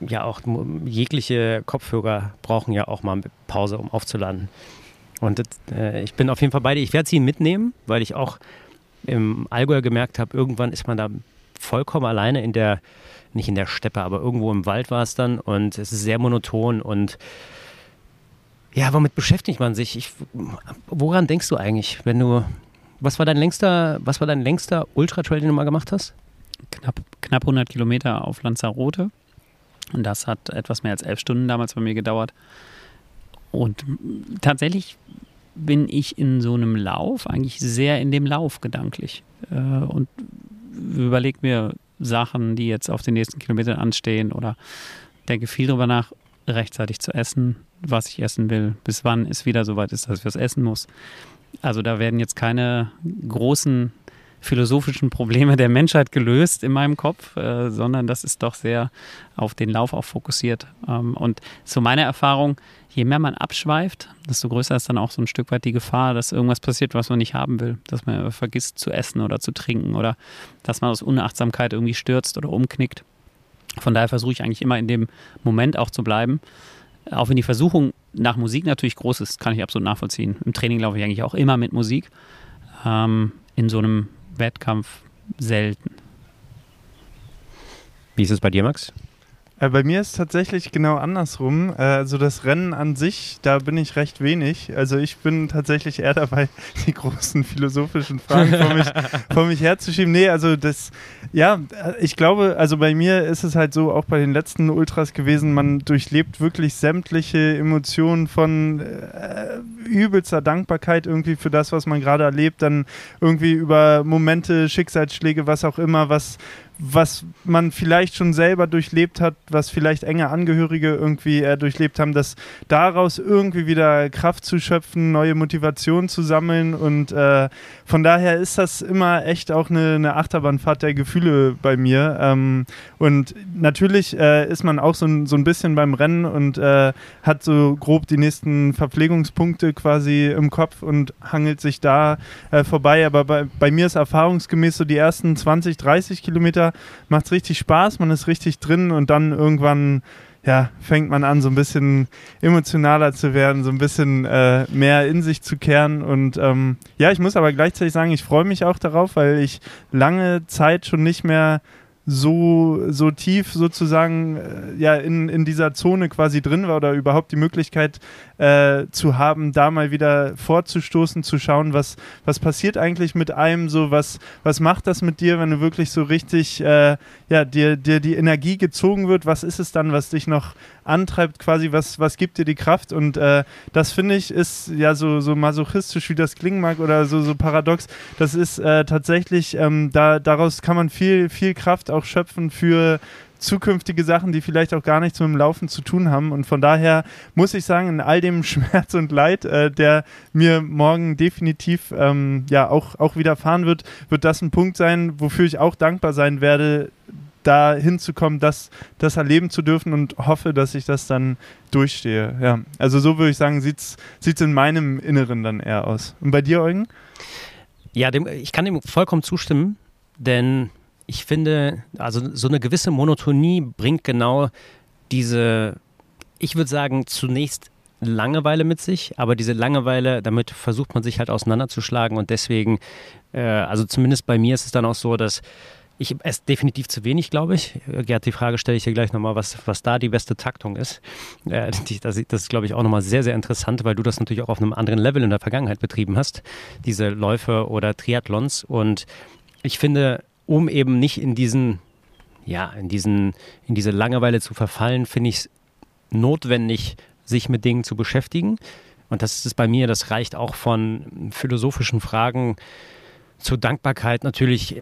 ja, auch jegliche Kopfhörer brauchen ja auch mal eine Pause, um aufzuladen. Und äh, ich bin auf jeden Fall bei dir. Ich werde sie mitnehmen, weil ich auch im Allgäu gemerkt habe, irgendwann ist man da vollkommen alleine in der, nicht in der Steppe, aber irgendwo im Wald war es dann und es ist sehr monoton und ja, womit beschäftigt man sich? Ich, woran denkst du eigentlich, wenn du, was war dein längster, was war dein längster Ultra-Trail, den du mal gemacht hast? Knapp, knapp 100 Kilometer auf Lanzarote. Und das hat etwas mehr als elf Stunden damals bei mir gedauert. Und tatsächlich bin ich in so einem Lauf eigentlich sehr in dem Lauf gedanklich. Äh, und überlege mir Sachen, die jetzt auf den nächsten Kilometern anstehen oder denke viel darüber nach, rechtzeitig zu essen, was ich essen will, bis wann es wieder so weit ist, dass ich was essen muss. Also da werden jetzt keine großen philosophischen Probleme der Menschheit gelöst in meinem Kopf, äh, sondern das ist doch sehr auf den Lauf auch fokussiert. Ähm, und so meine Erfahrung, je mehr man abschweift, desto größer ist dann auch so ein Stück weit die Gefahr, dass irgendwas passiert, was man nicht haben will. Dass man vergisst zu essen oder zu trinken oder dass man aus Unachtsamkeit irgendwie stürzt oder umknickt. Von daher versuche ich eigentlich immer in dem Moment auch zu bleiben. Auch wenn die Versuchung nach Musik natürlich groß ist, kann ich absolut nachvollziehen. Im Training laufe ich eigentlich auch immer mit Musik. Ähm, in so einem Wettkampf selten. Wie ist es bei dir, Max? Äh, bei mir ist es tatsächlich genau andersrum. Äh, also das Rennen an sich, da bin ich recht wenig. Also ich bin tatsächlich eher dabei, die großen philosophischen Fragen vor mich, vor mich herzuschieben. Nee, also das, ja, ich glaube, also bei mir ist es halt so, auch bei den letzten Ultras gewesen, man durchlebt wirklich sämtliche Emotionen von äh, übelster Dankbarkeit irgendwie für das, was man gerade erlebt, dann irgendwie über Momente, Schicksalsschläge, was auch immer, was was man vielleicht schon selber durchlebt hat, was vielleicht enge Angehörige irgendwie äh, durchlebt haben, dass daraus irgendwie wieder Kraft zu schöpfen, neue Motivation zu sammeln. Und äh, von daher ist das immer echt auch eine, eine Achterbahnfahrt der Gefühle bei mir. Ähm, und natürlich äh, ist man auch so ein, so ein bisschen beim Rennen und äh, hat so grob die nächsten Verpflegungspunkte quasi im Kopf und hangelt sich da äh, vorbei, aber bei, bei mir ist erfahrungsgemäß so die ersten 20, 30 Kilometer Kilometer macht es richtig Spaß, man ist richtig drin und dann irgendwann ja, fängt man an, so ein bisschen emotionaler zu werden, so ein bisschen äh, mehr in sich zu kehren. Und ähm, ja, ich muss aber gleichzeitig sagen, ich freue mich auch darauf, weil ich lange Zeit schon nicht mehr so, so tief sozusagen äh, ja in, in dieser Zone quasi drin war oder überhaupt die Möglichkeit äh, zu haben, da mal wieder vorzustoßen, zu schauen, was, was passiert eigentlich mit einem, so was, was macht das mit dir, wenn du wirklich so richtig äh, ja, dir, dir die Energie gezogen wird, was ist es dann, was dich noch antreibt, quasi, was, was gibt dir die Kraft und äh, das finde ich ist ja so, so masochistisch, wie das klingen mag oder so, so paradox, das ist äh, tatsächlich, ähm, da, daraus kann man viel, viel Kraft auch schöpfen für zukünftige Sachen, die vielleicht auch gar nichts mit dem Laufen zu tun haben. Und von daher muss ich sagen, in all dem Schmerz und Leid, äh, der mir morgen definitiv ähm, ja auch, auch widerfahren wird, wird das ein Punkt sein, wofür ich auch dankbar sein werde, da hinzukommen, das, das erleben zu dürfen und hoffe, dass ich das dann durchstehe. Ja. Also so würde ich sagen, sieht es in meinem Inneren dann eher aus. Und bei dir, Eugen? Ja, dem, ich kann dem vollkommen zustimmen, denn ich finde, also so eine gewisse Monotonie bringt genau diese, ich würde sagen, zunächst Langeweile mit sich, aber diese Langeweile, damit versucht man sich halt auseinanderzuschlagen und deswegen, äh, also zumindest bei mir ist es dann auch so, dass ich esse definitiv zu wenig, glaube ich. Gerd, die Frage stelle ich dir gleich nochmal, was, was da die beste Taktung ist. Äh, das, ist, glaube ich, auch nochmal sehr, sehr interessant, weil du das natürlich auch auf einem anderen Level in der Vergangenheit betrieben hast, diese Läufe oder Triathlons. Und ich finde, um eben nicht in diesen, ja, in diesen, in diese Langeweile zu verfallen, finde ich es notwendig, sich mit Dingen zu beschäftigen. Und das ist es bei mir, das reicht auch von philosophischen Fragen zur Dankbarkeit natürlich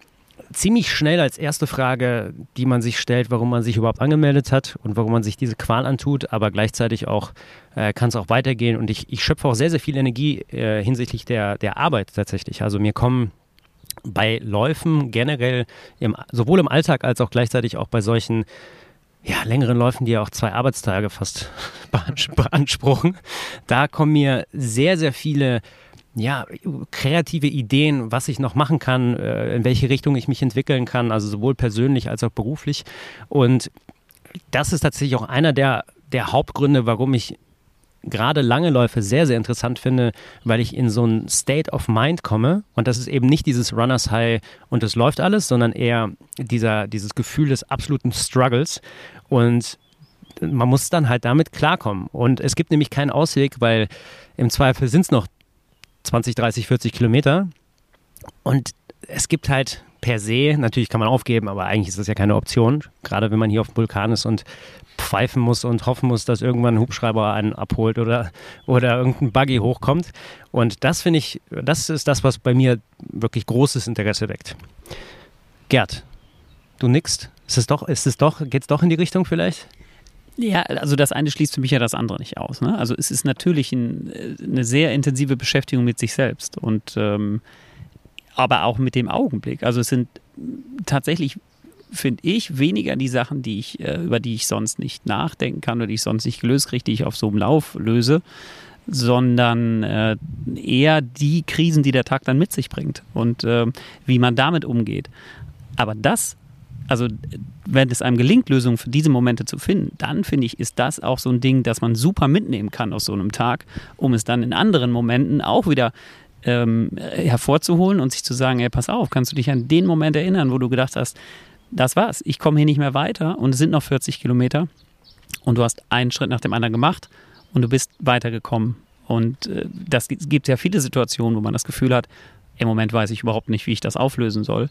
ziemlich schnell als erste Frage, die man sich stellt, warum man sich überhaupt angemeldet hat und warum man sich diese Qual antut, aber gleichzeitig auch äh, kann es auch weitergehen und ich, ich schöpfe auch sehr, sehr viel Energie äh, hinsichtlich der, der Arbeit tatsächlich. Also mir kommen bei Läufen generell im, sowohl im Alltag als auch gleichzeitig auch bei solchen ja, längeren Läufen, die ja auch zwei Arbeitstage fast beanspruchen, da kommen mir sehr, sehr viele ja, kreative Ideen, was ich noch machen kann, äh, in welche Richtung ich mich entwickeln kann, also sowohl persönlich als auch beruflich. Und das ist tatsächlich auch einer der, der Hauptgründe, warum ich gerade lange Läufe sehr, sehr interessant finde, weil ich in so ein State of Mind komme. Und das ist eben nicht dieses Runners High und es läuft alles, sondern eher dieser, dieses Gefühl des absoluten Struggles. Und man muss dann halt damit klarkommen. Und es gibt nämlich keinen Ausweg, weil im Zweifel sind es noch 20, 30, 40 Kilometer. Und es gibt halt per se, natürlich kann man aufgeben, aber eigentlich ist das ja keine Option, gerade wenn man hier auf dem Vulkan ist und pfeifen muss und hoffen muss, dass irgendwann ein Hubschrauber einen abholt oder, oder irgendein Buggy hochkommt. Und das finde ich, das ist das, was bei mir wirklich großes Interesse weckt. Gerd, du nickst. Ist es doch, ist es doch, geht es doch in die Richtung vielleicht? Ja, also das eine schließt für mich ja das andere nicht aus. Ne? Also es ist natürlich ein, eine sehr intensive Beschäftigung mit sich selbst und ähm, aber auch mit dem Augenblick. Also es sind tatsächlich finde ich weniger die Sachen, die ich, äh, über die ich sonst nicht nachdenken kann oder die ich sonst nicht gelöst kriege, die ich auf so einem Lauf löse, sondern äh, eher die Krisen, die der Tag dann mit sich bringt und äh, wie man damit umgeht. Aber das also wenn es einem gelingt, Lösungen für diese Momente zu finden, dann finde ich, ist das auch so ein Ding, das man super mitnehmen kann aus so einem Tag, um es dann in anderen Momenten auch wieder ähm, hervorzuholen und sich zu sagen, ey, pass auf, kannst du dich an den Moment erinnern, wo du gedacht hast, das war's, ich komme hier nicht mehr weiter und es sind noch 40 Kilometer und du hast einen Schritt nach dem anderen gemacht und du bist weitergekommen. Und äh, das gibt ja viele Situationen, wo man das Gefühl hat, im Moment weiß ich überhaupt nicht, wie ich das auflösen soll.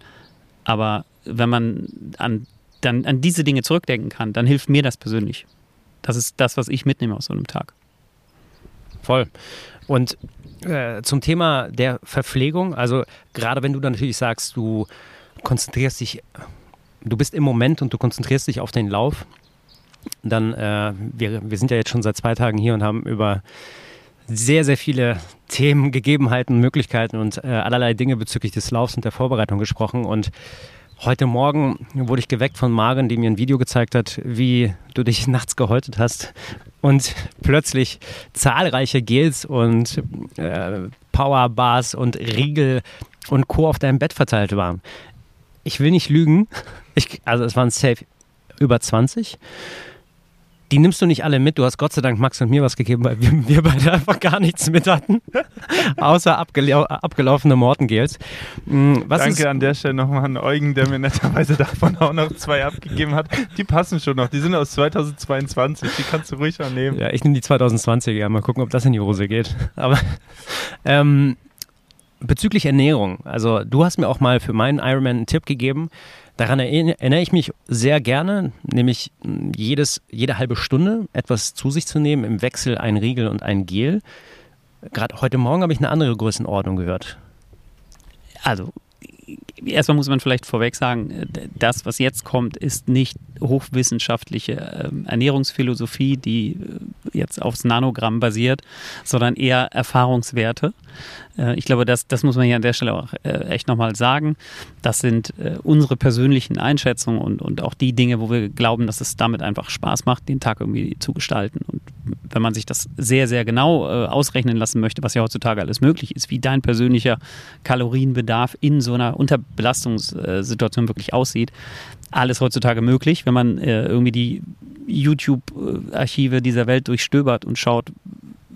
Aber wenn man an, dann an diese Dinge zurückdenken kann, dann hilft mir das persönlich. Das ist das, was ich mitnehme aus so einem Tag. Voll. Und äh, zum Thema der Verpflegung, also gerade wenn du dann natürlich sagst, du konzentrierst dich, du bist im Moment und du konzentrierst dich auf den Lauf, dann, äh, wir, wir sind ja jetzt schon seit zwei Tagen hier und haben über sehr, sehr viele Themen, Gegebenheiten, Möglichkeiten und äh, allerlei Dinge bezüglich des Laufs und der Vorbereitung gesprochen. Und heute Morgen wurde ich geweckt von Maren, die mir ein Video gezeigt hat, wie du dich nachts gehäutet hast und plötzlich zahlreiche Gels und äh, Powerbars und Riegel und Co. auf deinem Bett verteilt waren. Ich will nicht lügen, ich, also es waren safe über 20 die nimmst du nicht alle mit. Du hast Gott sei Dank Max und mir was gegeben, weil wir, wir beide einfach gar nichts mit hatten, außer abgelau abgelaufene Mortengels. Hm, was Danke an der Stelle nochmal an Eugen, der mir netterweise davon auch noch zwei abgegeben hat. Die passen schon noch. Die sind aus 2022. Die kannst du ruhig mal nehmen. Ja, ich nehme die 2020er. Mal gucken, ob das in die Hose geht. Aber ähm, bezüglich Ernährung. Also du hast mir auch mal für meinen Ironman einen Tipp gegeben. Daran erinnere ich mich sehr gerne, nämlich jedes, jede halbe Stunde etwas zu sich zu nehmen, im Wechsel ein Riegel und ein Gel. Gerade heute Morgen habe ich eine andere Größenordnung gehört. Also, erstmal muss man vielleicht vorweg sagen, das, was jetzt kommt, ist nicht hochwissenschaftliche ähm, Ernährungsphilosophie, die äh, jetzt aufs Nanogramm basiert, sondern eher Erfahrungswerte. Äh, ich glaube, das, das muss man hier an der Stelle auch äh, echt nochmal sagen. Das sind unsere persönlichen Einschätzungen und, und auch die Dinge, wo wir glauben, dass es damit einfach Spaß macht, den Tag irgendwie zu gestalten. Und wenn man sich das sehr, sehr genau ausrechnen lassen möchte, was ja heutzutage alles möglich ist, wie dein persönlicher Kalorienbedarf in so einer Unterbelastungssituation wirklich aussieht, alles heutzutage möglich, wenn man äh, irgendwie die YouTube-Archive dieser Welt durchstöbert und schaut,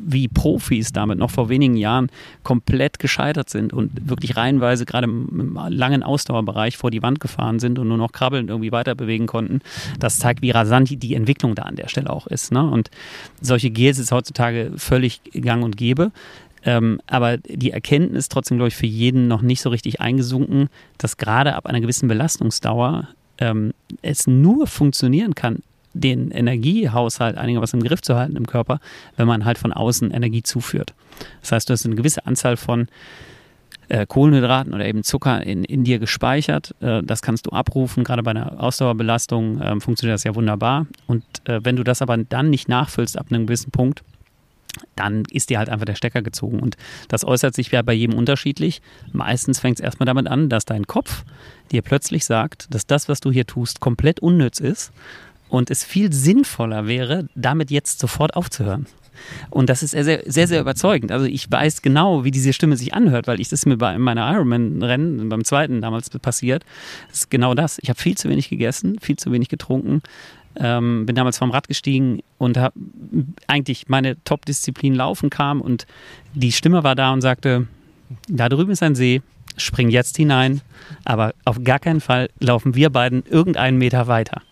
wie Profis damit noch vor wenigen Jahren komplett gescheitert sind und wirklich reihenweise gerade im, langen Ausdauerbereich vor die Wand gefahren sind und nur noch krabbelnd irgendwie weiter bewegen konnten. Das zeigt, wie rasant die Entwicklung da an der Stelle auch ist. Ne? Und solche Gels ist heutzutage völlig gang und gäbe. Ähm, aber die Erkenntnis trotzdem, glaube ich, für jeden noch nicht so richtig eingesunken, dass gerade ab einer gewissen Belastungsdauer ähm, es nur funktionieren kann, den Energiehaushalt einigermaßen im Griff zu halten im Körper, wenn man halt von außen Energie zuführt. Das heißt, du hast eine gewisse Anzahl von äh, Kohlenhydraten oder eben Zucker in, in dir gespeichert. Äh, das kannst du abrufen. Gerade bei einer Ausdauerbelastung äh, funktioniert das ja wunderbar. Und äh, wenn du das aber dann nicht nachfüllst ab einem gewissen Punkt, dann ist dir halt einfach der Stecker gezogen. Und das äußert sich ja bei jedem unterschiedlich. Meistens fängt es erstmal damit an, dass dein Kopf dir plötzlich sagt, dass das, was du hier tust, komplett unnütz ist und es viel sinnvoller wäre, damit jetzt sofort aufzuhören. Und das ist sehr, sehr, sehr, überzeugend. Also ich weiß genau, wie diese Stimme sich anhört, weil ich das mir bei meiner Ironman-Rennen, beim zweiten damals passiert, das ist genau das. Ich habe viel zu wenig gegessen, viel zu wenig getrunken, ähm, bin damals vom Rad gestiegen und habe eigentlich meine Top-Disziplin Laufen kam und die Stimme war da und sagte, da drüben ist ein See, spring jetzt hinein, aber auf gar keinen Fall laufen wir beiden irgendeinen Meter weiter.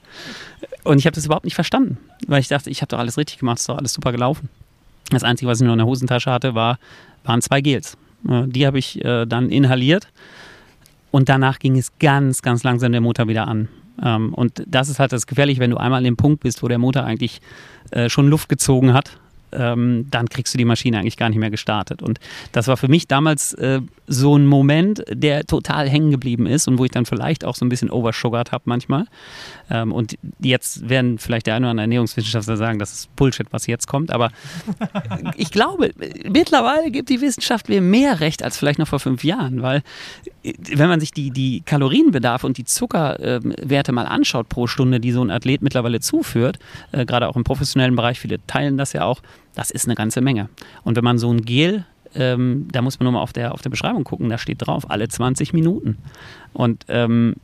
Und ich habe das überhaupt nicht verstanden, weil ich dachte, ich habe doch alles richtig gemacht, ist doch alles super gelaufen. Das Einzige, was ich nur in der Hosentasche hatte, war, waren zwei Gels. Äh, die habe ich äh, dann inhaliert und danach ging es ganz, ganz langsam der Motor wieder an. Ähm, und das ist halt das Gefährliche, wenn du einmal an dem Punkt bist, wo der Motor eigentlich äh, schon Luft gezogen hat ähm, dann kriegst du die Maschine eigentlich gar nicht mehr gestartet. Und das war für mich damals äh, so ein Moment, der total hängen geblieben ist und wo ich dann vielleicht auch so ein bisschen oversugert habe manchmal. Ähm, und jetzt werden vielleicht der eine oder andere Ernährungswissenschaftler sagen, das ist Bullshit, was jetzt kommt. Aber ich glaube, mittlerweile gibt die Wissenschaft mir mehr Recht als vielleicht noch vor fünf Jahren, weil äh, wenn man sich die, die Kalorienbedarf und die Zuckerwerte mal anschaut pro Stunde, die so ein Athlet mittlerweile zuführt, äh, gerade auch im professionellen Bereich, viele teilen das ja auch, das ist eine ganze Menge. Und wenn man so ein Gel, ähm, da muss man nur mal auf der, auf der Beschreibung gucken, da steht drauf, alle 20 Minuten. Und ähm,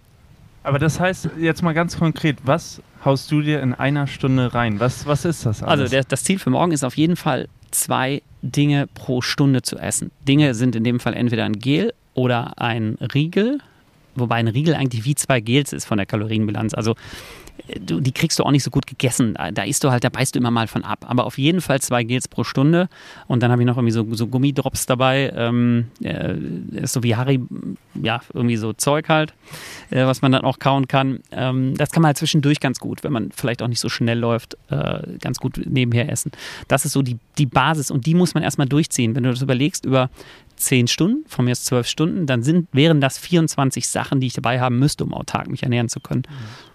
aber das heißt, jetzt mal ganz konkret, was haust du dir in einer Stunde rein? Was, was ist das alles? Also der, das Ziel für morgen ist auf jeden Fall zwei Dinge pro Stunde zu essen. Dinge sind in dem Fall entweder ein Gel oder ein Riegel, wobei ein Riegel eigentlich wie zwei Gels ist von der Kalorienbilanz. Also du, die kriegst du auch nicht so gut gegessen. Da isst du halt, da beißt du immer mal von ab. Aber auf jeden Fall zwei Gels pro Stunde. Und dann habe ich noch irgendwie so, so Gummidrops dabei. Ähm, äh, so wie Harry, ja, irgendwie so Zeug halt, äh, was man dann auch kauen kann. Ähm, das kann man halt zwischendurch ganz gut, wenn man vielleicht auch nicht so schnell läuft, äh, ganz gut nebenher essen. Das ist so die, die Basis und die muss man erstmal durchziehen. Wenn du das überlegst, über zehn Stunden, von mir aus zwölf Stunden, dann sind, wären das 24 Sachen, die ich dabei haben müsste, um autark mich ernähren zu können. Mhm.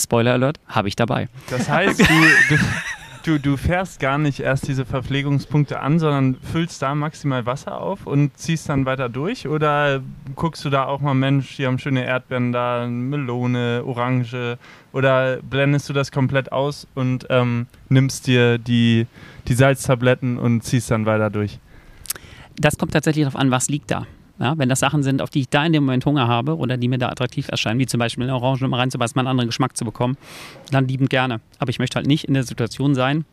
Spoiler Alert, habe ich dabei. Das heißt, du, du, du, fährst gar nicht erst diese Verpflegungspunkte an, sondern füllst da maximal Wasser auf und ziehst dann weiter durch? Oder guckst du da auch mal, Mensch, die haben schöne Erdbeeren da, Melone, Orange? Oder blendest du das komplett aus und ähm, nimmst dir die, die Salztabletten und ziehst dann weiter durch? Das kommt tatsächlich darauf an, was liegt da. Ja, wenn das Sachen sind, auf die ich da in dem Moment Hunger habe oder die mir da attraktiv erscheinen, wie zum Beispiel eine Orange mal reinzubeißen, mal einen anderen Geschmack zu bekommen, dann liebend gerne. Aber ich möchte halt nicht in der Situation sein,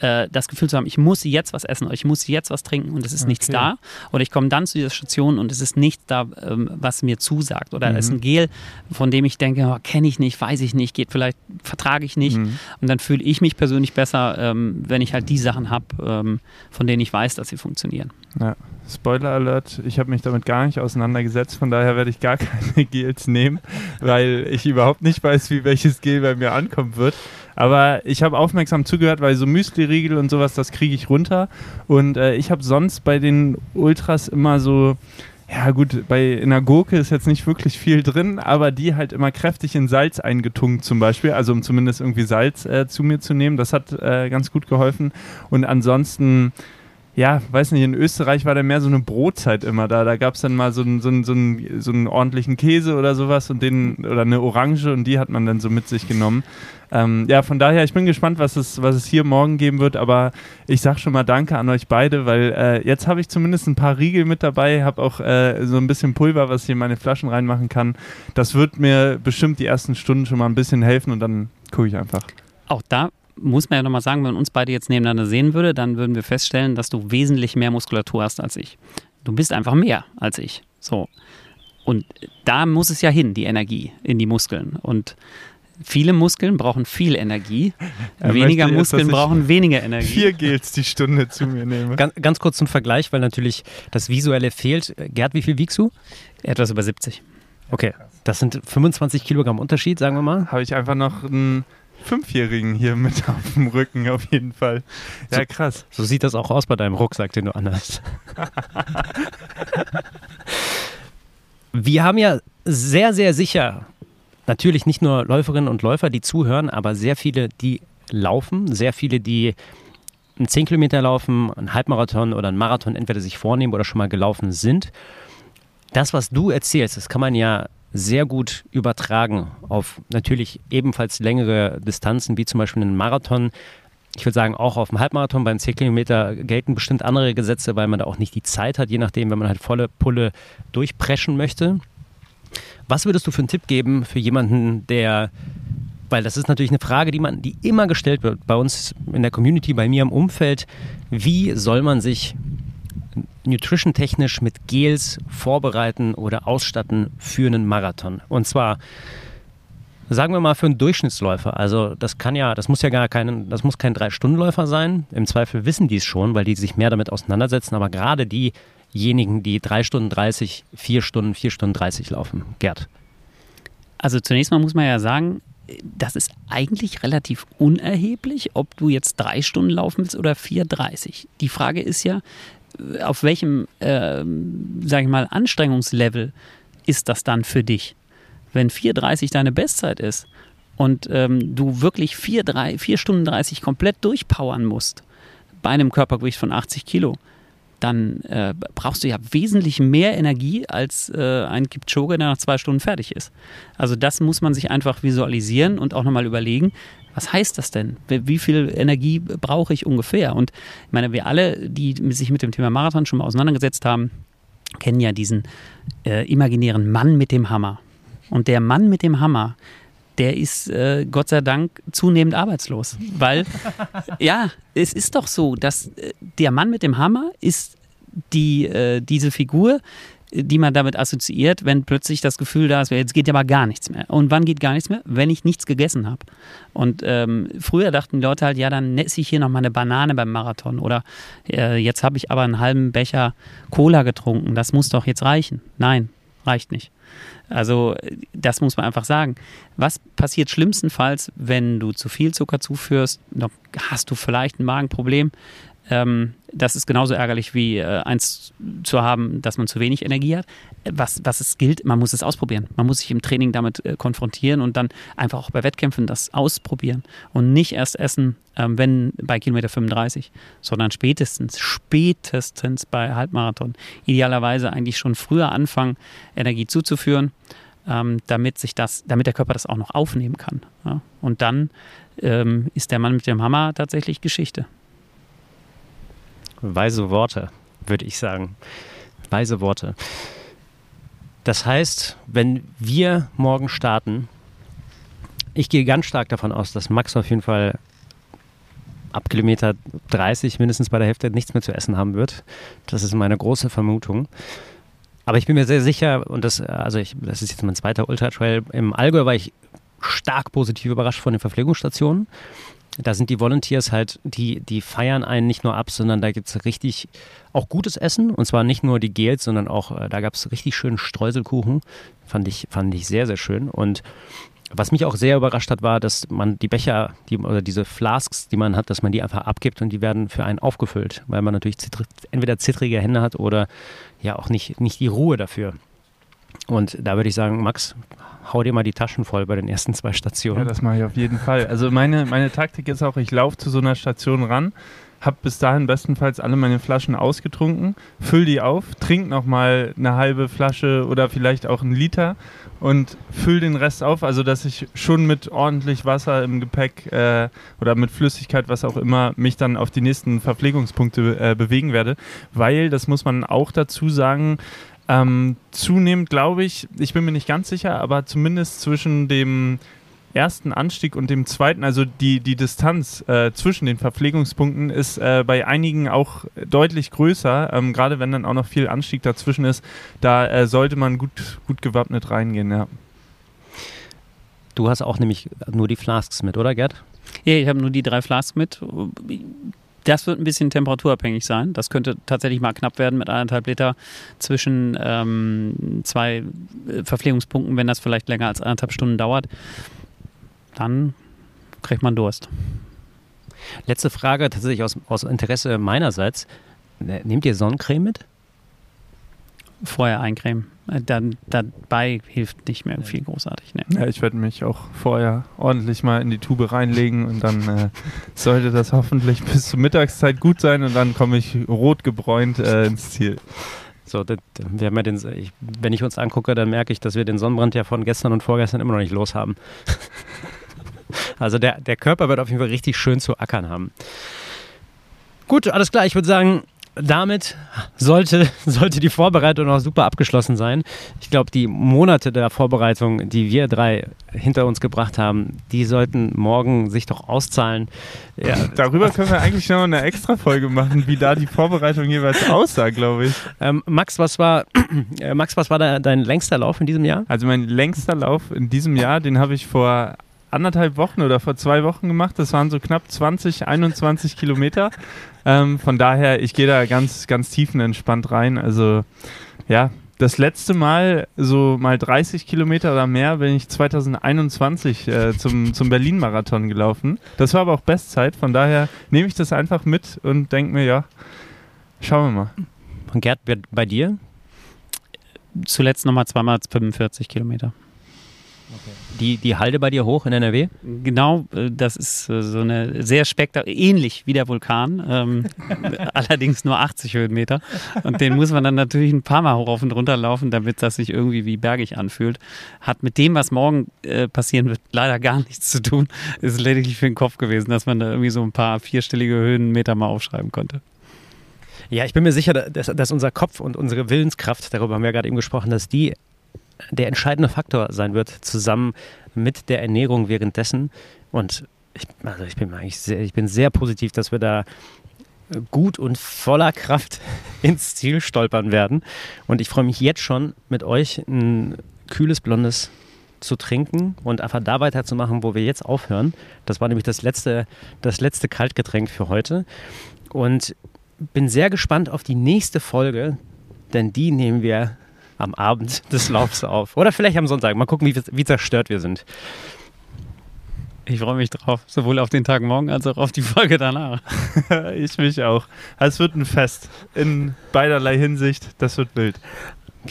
äh, das Gefühl zu haben, ich muss jetzt was essen oder ich muss jetzt was trinken und es ist okay. nichts da. Oder ich komme dann zu dieser Station und es ist nichts da, ähm, was mir zusagt. Oder mhm. es ist ein Gel, von dem ich denke, oh, kenne ich nicht, weiß ich nicht, geht vielleicht, vertrage ich nicht. Mhm. Und dann fühle ich mich persönlich besser, ähm, wenn ich halt die Sachen habe, ähm, von denen ich weiß, dass sie funktionieren. Ja. Spoiler Alert, ich habe mich damit gar nicht auseinandergesetzt, von daher werde ich gar keine Gels nehmen, weil ich überhaupt nicht weiß, wie welches Gel bei mir ankommen wird. Aber ich habe aufmerksam zugehört, weil so Müsli-Riegel und sowas, das kriege ich runter. Und äh, ich habe sonst bei den Ultras immer so, ja gut, bei einer Gurke ist jetzt nicht wirklich viel drin, aber die halt immer kräftig in Salz eingetunkt zum Beispiel, also um zumindest irgendwie Salz äh, zu mir zu nehmen. Das hat äh, ganz gut geholfen. Und ansonsten ja, weiß nicht, in Österreich war da mehr so eine Brotzeit immer da. Da gab es dann mal so einen, so, einen, so, einen, so einen ordentlichen Käse oder sowas und den, oder eine Orange und die hat man dann so mit sich genommen. Ähm, ja, von daher, ich bin gespannt, was es, was es hier morgen geben wird, aber ich sag schon mal Danke an euch beide, weil äh, jetzt habe ich zumindest ein paar Riegel mit dabei, habe auch äh, so ein bisschen Pulver, was ich in meine Flaschen reinmachen kann. Das wird mir bestimmt die ersten Stunden schon mal ein bisschen helfen und dann gucke ich einfach. Auch da muss man ja nochmal sagen, wenn man uns beide jetzt nebeneinander sehen würde, dann würden wir feststellen, dass du wesentlich mehr Muskulatur hast als ich. Du bist einfach mehr als ich. So. Und da muss es ja hin, die Energie in die Muskeln. Und viele Muskeln brauchen viel Energie, er weniger Muskeln brauchen weniger Energie. Vier Gels die Stunde zu mir nehme. Ganz, ganz kurz zum Vergleich, weil natürlich das Visuelle fehlt. Gerd, wie viel wiegst du? Etwas über 70. Okay, das sind 25 Kilogramm Unterschied, sagen wir mal. Habe ich einfach noch ein Fünfjährigen hier mit auf dem Rücken, auf jeden Fall. Ja, krass. So sieht das auch aus bei deinem Rucksack, den du anhast. Wir haben ja sehr, sehr sicher natürlich nicht nur Läuferinnen und Läufer, die zuhören, aber sehr viele, die laufen, sehr viele, die einen 10 Kilometer laufen, einen Halbmarathon oder einen Marathon entweder sich vornehmen oder schon mal gelaufen sind. Das, was du erzählst, das kann man ja sehr gut übertragen auf natürlich ebenfalls längere Distanzen, wie zum Beispiel einen Marathon. Ich würde sagen, auch auf dem Halbmarathon beim 10 Kilometer gelten bestimmt andere Gesetze, weil man da auch nicht die Zeit hat, je nachdem, wenn man halt volle Pulle durchpreschen möchte. Was würdest du für einen Tipp geben für jemanden, der, weil das ist natürlich eine Frage, die man, die immer gestellt wird bei uns in der Community, bei mir im Umfeld, wie soll man sich nutrition-technisch mit Gels vorbereiten oder ausstatten für einen Marathon? Und zwar sagen wir mal für einen Durchschnittsläufer. Also das kann ja, das muss ja gar kein, das muss kein Drei-Stunden-Läufer sein. Im Zweifel wissen die es schon, weil die sich mehr damit auseinandersetzen. Aber gerade die, diejenigen, die 3 Stunden 30, 4 Stunden, 4 Stunden 30 laufen. Gerd. Also zunächst mal muss man ja sagen, das ist eigentlich relativ unerheblich, ob du jetzt drei Stunden laufen willst oder 4,30. Die Frage ist ja, auf welchem, äh, sage ich mal, Anstrengungslevel ist das dann für dich? Wenn 4,30 deine Bestzeit ist und ähm, du wirklich 4, 3, 4 Stunden 30 komplett durchpowern musst, bei einem Körpergewicht von 80 Kilo, dann äh, brauchst du ja wesentlich mehr Energie als äh, ein Kipchoge, der nach zwei Stunden fertig ist. Also das muss man sich einfach visualisieren und auch nochmal überlegen, was heißt das denn? Wie viel Energie brauche ich ungefähr? Und ich meine, wir alle, die sich mit dem Thema Marathon schon mal auseinandergesetzt haben, kennen ja diesen äh, imaginären Mann mit dem Hammer. Und der Mann mit dem Hammer, der ist äh, Gott sei Dank zunehmend arbeitslos. Weil, ja, es ist doch so, dass äh, der Mann mit dem Hammer ist die, äh, diese Figur, die man damit assoziiert, wenn plötzlich das Gefühl da ist, jetzt geht ja mal gar nichts mehr. Und wann geht gar nichts mehr? Wenn ich nichts gegessen habe. Und ähm, früher dachten die Leute halt, ja, dann esse ich hier noch mal eine Banane beim Marathon. Oder äh, jetzt habe ich aber einen halben Becher Cola getrunken. Das muss doch jetzt reichen. Nein, reicht nicht. Also das muss man einfach sagen. Was passiert schlimmstenfalls, wenn du zu viel Zucker zuführst? Hast du vielleicht ein Magenproblem. Ähm, das ist genauso ärgerlich wie äh, eins zu haben, dass man zu wenig Energie hat. Was, was es gilt, man muss es ausprobieren. Man muss sich im Training damit äh, konfrontieren und dann einfach auch bei Wettkämpfen das ausprobieren und nicht erst essen, ähm, wenn bei Kilometer 35, sondern spätestens, spätestens bei Halbmarathon. Idealerweise eigentlich schon früher anfangen, Energie zuzuführen, ähm, damit sich das, damit der Körper das auch noch aufnehmen kann. Ja? Und dann ähm, ist der Mann mit dem Hammer tatsächlich Geschichte. Weise Worte, würde ich sagen. Weise Worte. Das heißt, wenn wir morgen starten, ich gehe ganz stark davon aus, dass Max auf jeden Fall ab Kilometer 30 mindestens bei der Hälfte nichts mehr zu essen haben wird. Das ist meine große Vermutung. Aber ich bin mir sehr sicher, und das, also ich, das ist jetzt mein zweiter Ultra Trail. Im Allgäu war ich stark positiv überrascht von den Verpflegungsstationen da sind die Volunteers halt, die, die feiern einen nicht nur ab, sondern da gibt es richtig auch gutes Essen. Und zwar nicht nur die Gels, sondern auch, äh, da gab es richtig schönen Streuselkuchen. Fand ich, fand ich sehr, sehr schön. Und was mich auch sehr überrascht hat, war, dass man die Becher die, oder diese Flasks, die man hat, dass man die einfach abgibt und die werden für einen aufgefüllt, weil man natürlich zittr entweder zittrige Hände hat oder ja auch nicht, nicht die Ruhe dafür. Und da würde ich sagen, Max, hau dir mal die Taschen voll bei den ersten zwei Stationen. Ja, das mache ich auf jeden Fall. Also meine, meine Taktik ist auch, ich laufe zu so einer Station ran, habe bis dahin bestenfalls alle meine Flaschen ausgetrunken, füll die auf, trink nochmal eine halbe Flasche oder vielleicht auch einen Liter und füll den Rest auf, also dass ich schon mit ordentlich Wasser im Gepäck äh, oder mit Flüssigkeit, was auch immer, mich dann auf die nächsten Verpflegungspunkte äh, bewegen werde, weil, das muss man auch dazu sagen, ähm, zunehmend glaube ich, ich bin mir nicht ganz sicher, aber zumindest zwischen dem ersten Anstieg und dem zweiten, also die, die Distanz äh, zwischen den Verpflegungspunkten ist äh, bei einigen auch deutlich größer, ähm, gerade wenn dann auch noch viel Anstieg dazwischen ist, da äh, sollte man gut, gut gewappnet reingehen, ja. Du hast auch nämlich nur die Flasks mit, oder Gerd? Ja, ich habe nur die drei Flasks mit. Das wird ein bisschen temperaturabhängig sein. Das könnte tatsächlich mal knapp werden mit anderthalb Liter zwischen ähm, zwei äh, Verpflegungspunkten, wenn das vielleicht länger als anderthalb Stunden dauert. Dann kriegt man Durst. Letzte Frage, tatsächlich aus, aus Interesse meinerseits. Ne, nehmt ihr Sonnencreme mit? Vorher eincremen. Äh, Dann, dabei hilft nicht mehr viel großartig. Ne. Ja, ich werde mich auch vorher ordentlich mal in die Tube reinlegen und dann äh, sollte das hoffentlich bis zur Mittagszeit gut sein und dann komme ich rot gebräunt äh, ins Ziel. So, das, wir haben ja den, ich, wenn ich uns angucke, dann merke ich, dass wir den Sonnenbrand ja von gestern und vorgestern immer noch nicht los haben. also der, der Körper wird auf jeden Fall richtig schön zu ackern haben. Gut, alles klar. Ich würde sagen, damit sollte, sollte die Vorbereitung auch super abgeschlossen sein. Ich glaube, die Monate der Vorbereitung, die wir drei hinter uns gebracht haben, die sollten morgen sich doch auszahlen. Ja. Darüber können wir eigentlich noch eine extra Folge machen, wie da die Vorbereitung jeweils aussah, glaube ich. Ähm, Max, was war, äh, Max, was war da, dein längster Lauf in diesem Jahr? Also mein längster Lauf in diesem Jahr, den habe ich vor anderthalb Wochen oder vor zwei Wochen gemacht. Das waren so knapp 20, 21 Kilometer. Ähm, von daher, ich gehe da ganz, ganz tiefenentspannt rein. Also ja, das letzte Mal, so mal 30 Kilometer oder mehr, bin ich 2021 äh, zum, zum Berlin-Marathon gelaufen. Das war aber auch Bestzeit, von daher nehme ich das einfach mit und denke mir, ja, schauen wir mal. Und Gerd, bei dir? Zuletzt nochmal zweimal 45 Kilometer. Okay. Die, die Halde bei dir hoch in NRW? Genau, äh, das ist äh, so eine sehr spektakulär, ähnlich wie der Vulkan, ähm, allerdings nur 80 Höhenmeter. Und den muss man dann natürlich ein paar Mal hoch auf und runter laufen, damit das sich irgendwie wie bergig anfühlt. Hat mit dem, was morgen äh, passieren wird, leider gar nichts zu tun. Ist lediglich für den Kopf gewesen, dass man da irgendwie so ein paar vierstellige Höhenmeter mal aufschreiben konnte. Ja, ich bin mir sicher, dass, dass unser Kopf und unsere Willenskraft, darüber haben wir gerade eben gesprochen, dass die der entscheidende Faktor sein wird, zusammen mit der Ernährung währenddessen. Und ich, also ich bin eigentlich sehr, ich bin sehr positiv, dass wir da gut und voller Kraft ins Ziel stolpern werden. Und ich freue mich jetzt schon, mit euch ein kühles Blondes zu trinken und einfach da weiterzumachen, wo wir jetzt aufhören. Das war nämlich das letzte, das letzte Kaltgetränk für heute. Und bin sehr gespannt auf die nächste Folge, denn die nehmen wir am Abend des Laufs auf. Oder vielleicht am Sonntag. Mal gucken, wie, wie zerstört wir sind. Ich freue mich drauf, sowohl auf den Tag morgen als auch auf die Folge danach. ich mich auch. Es wird ein Fest in beiderlei Hinsicht. Das wird wild.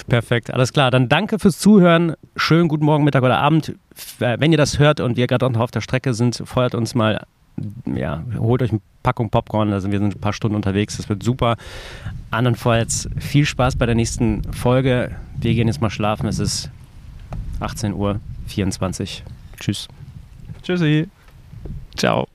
Perfekt, alles klar. Dann danke fürs Zuhören. Schönen guten Morgen, Mittag oder Abend. Wenn ihr das hört und wir gerade noch auf der Strecke sind, feuert uns mal ja, holt euch eine Packung Popcorn, also wir sind ein paar Stunden unterwegs, das wird super. Andernfalls viel Spaß bei der nächsten Folge. Wir gehen jetzt mal schlafen, es ist 18 Uhr 24. Tschüss. Tschüssi. Ciao.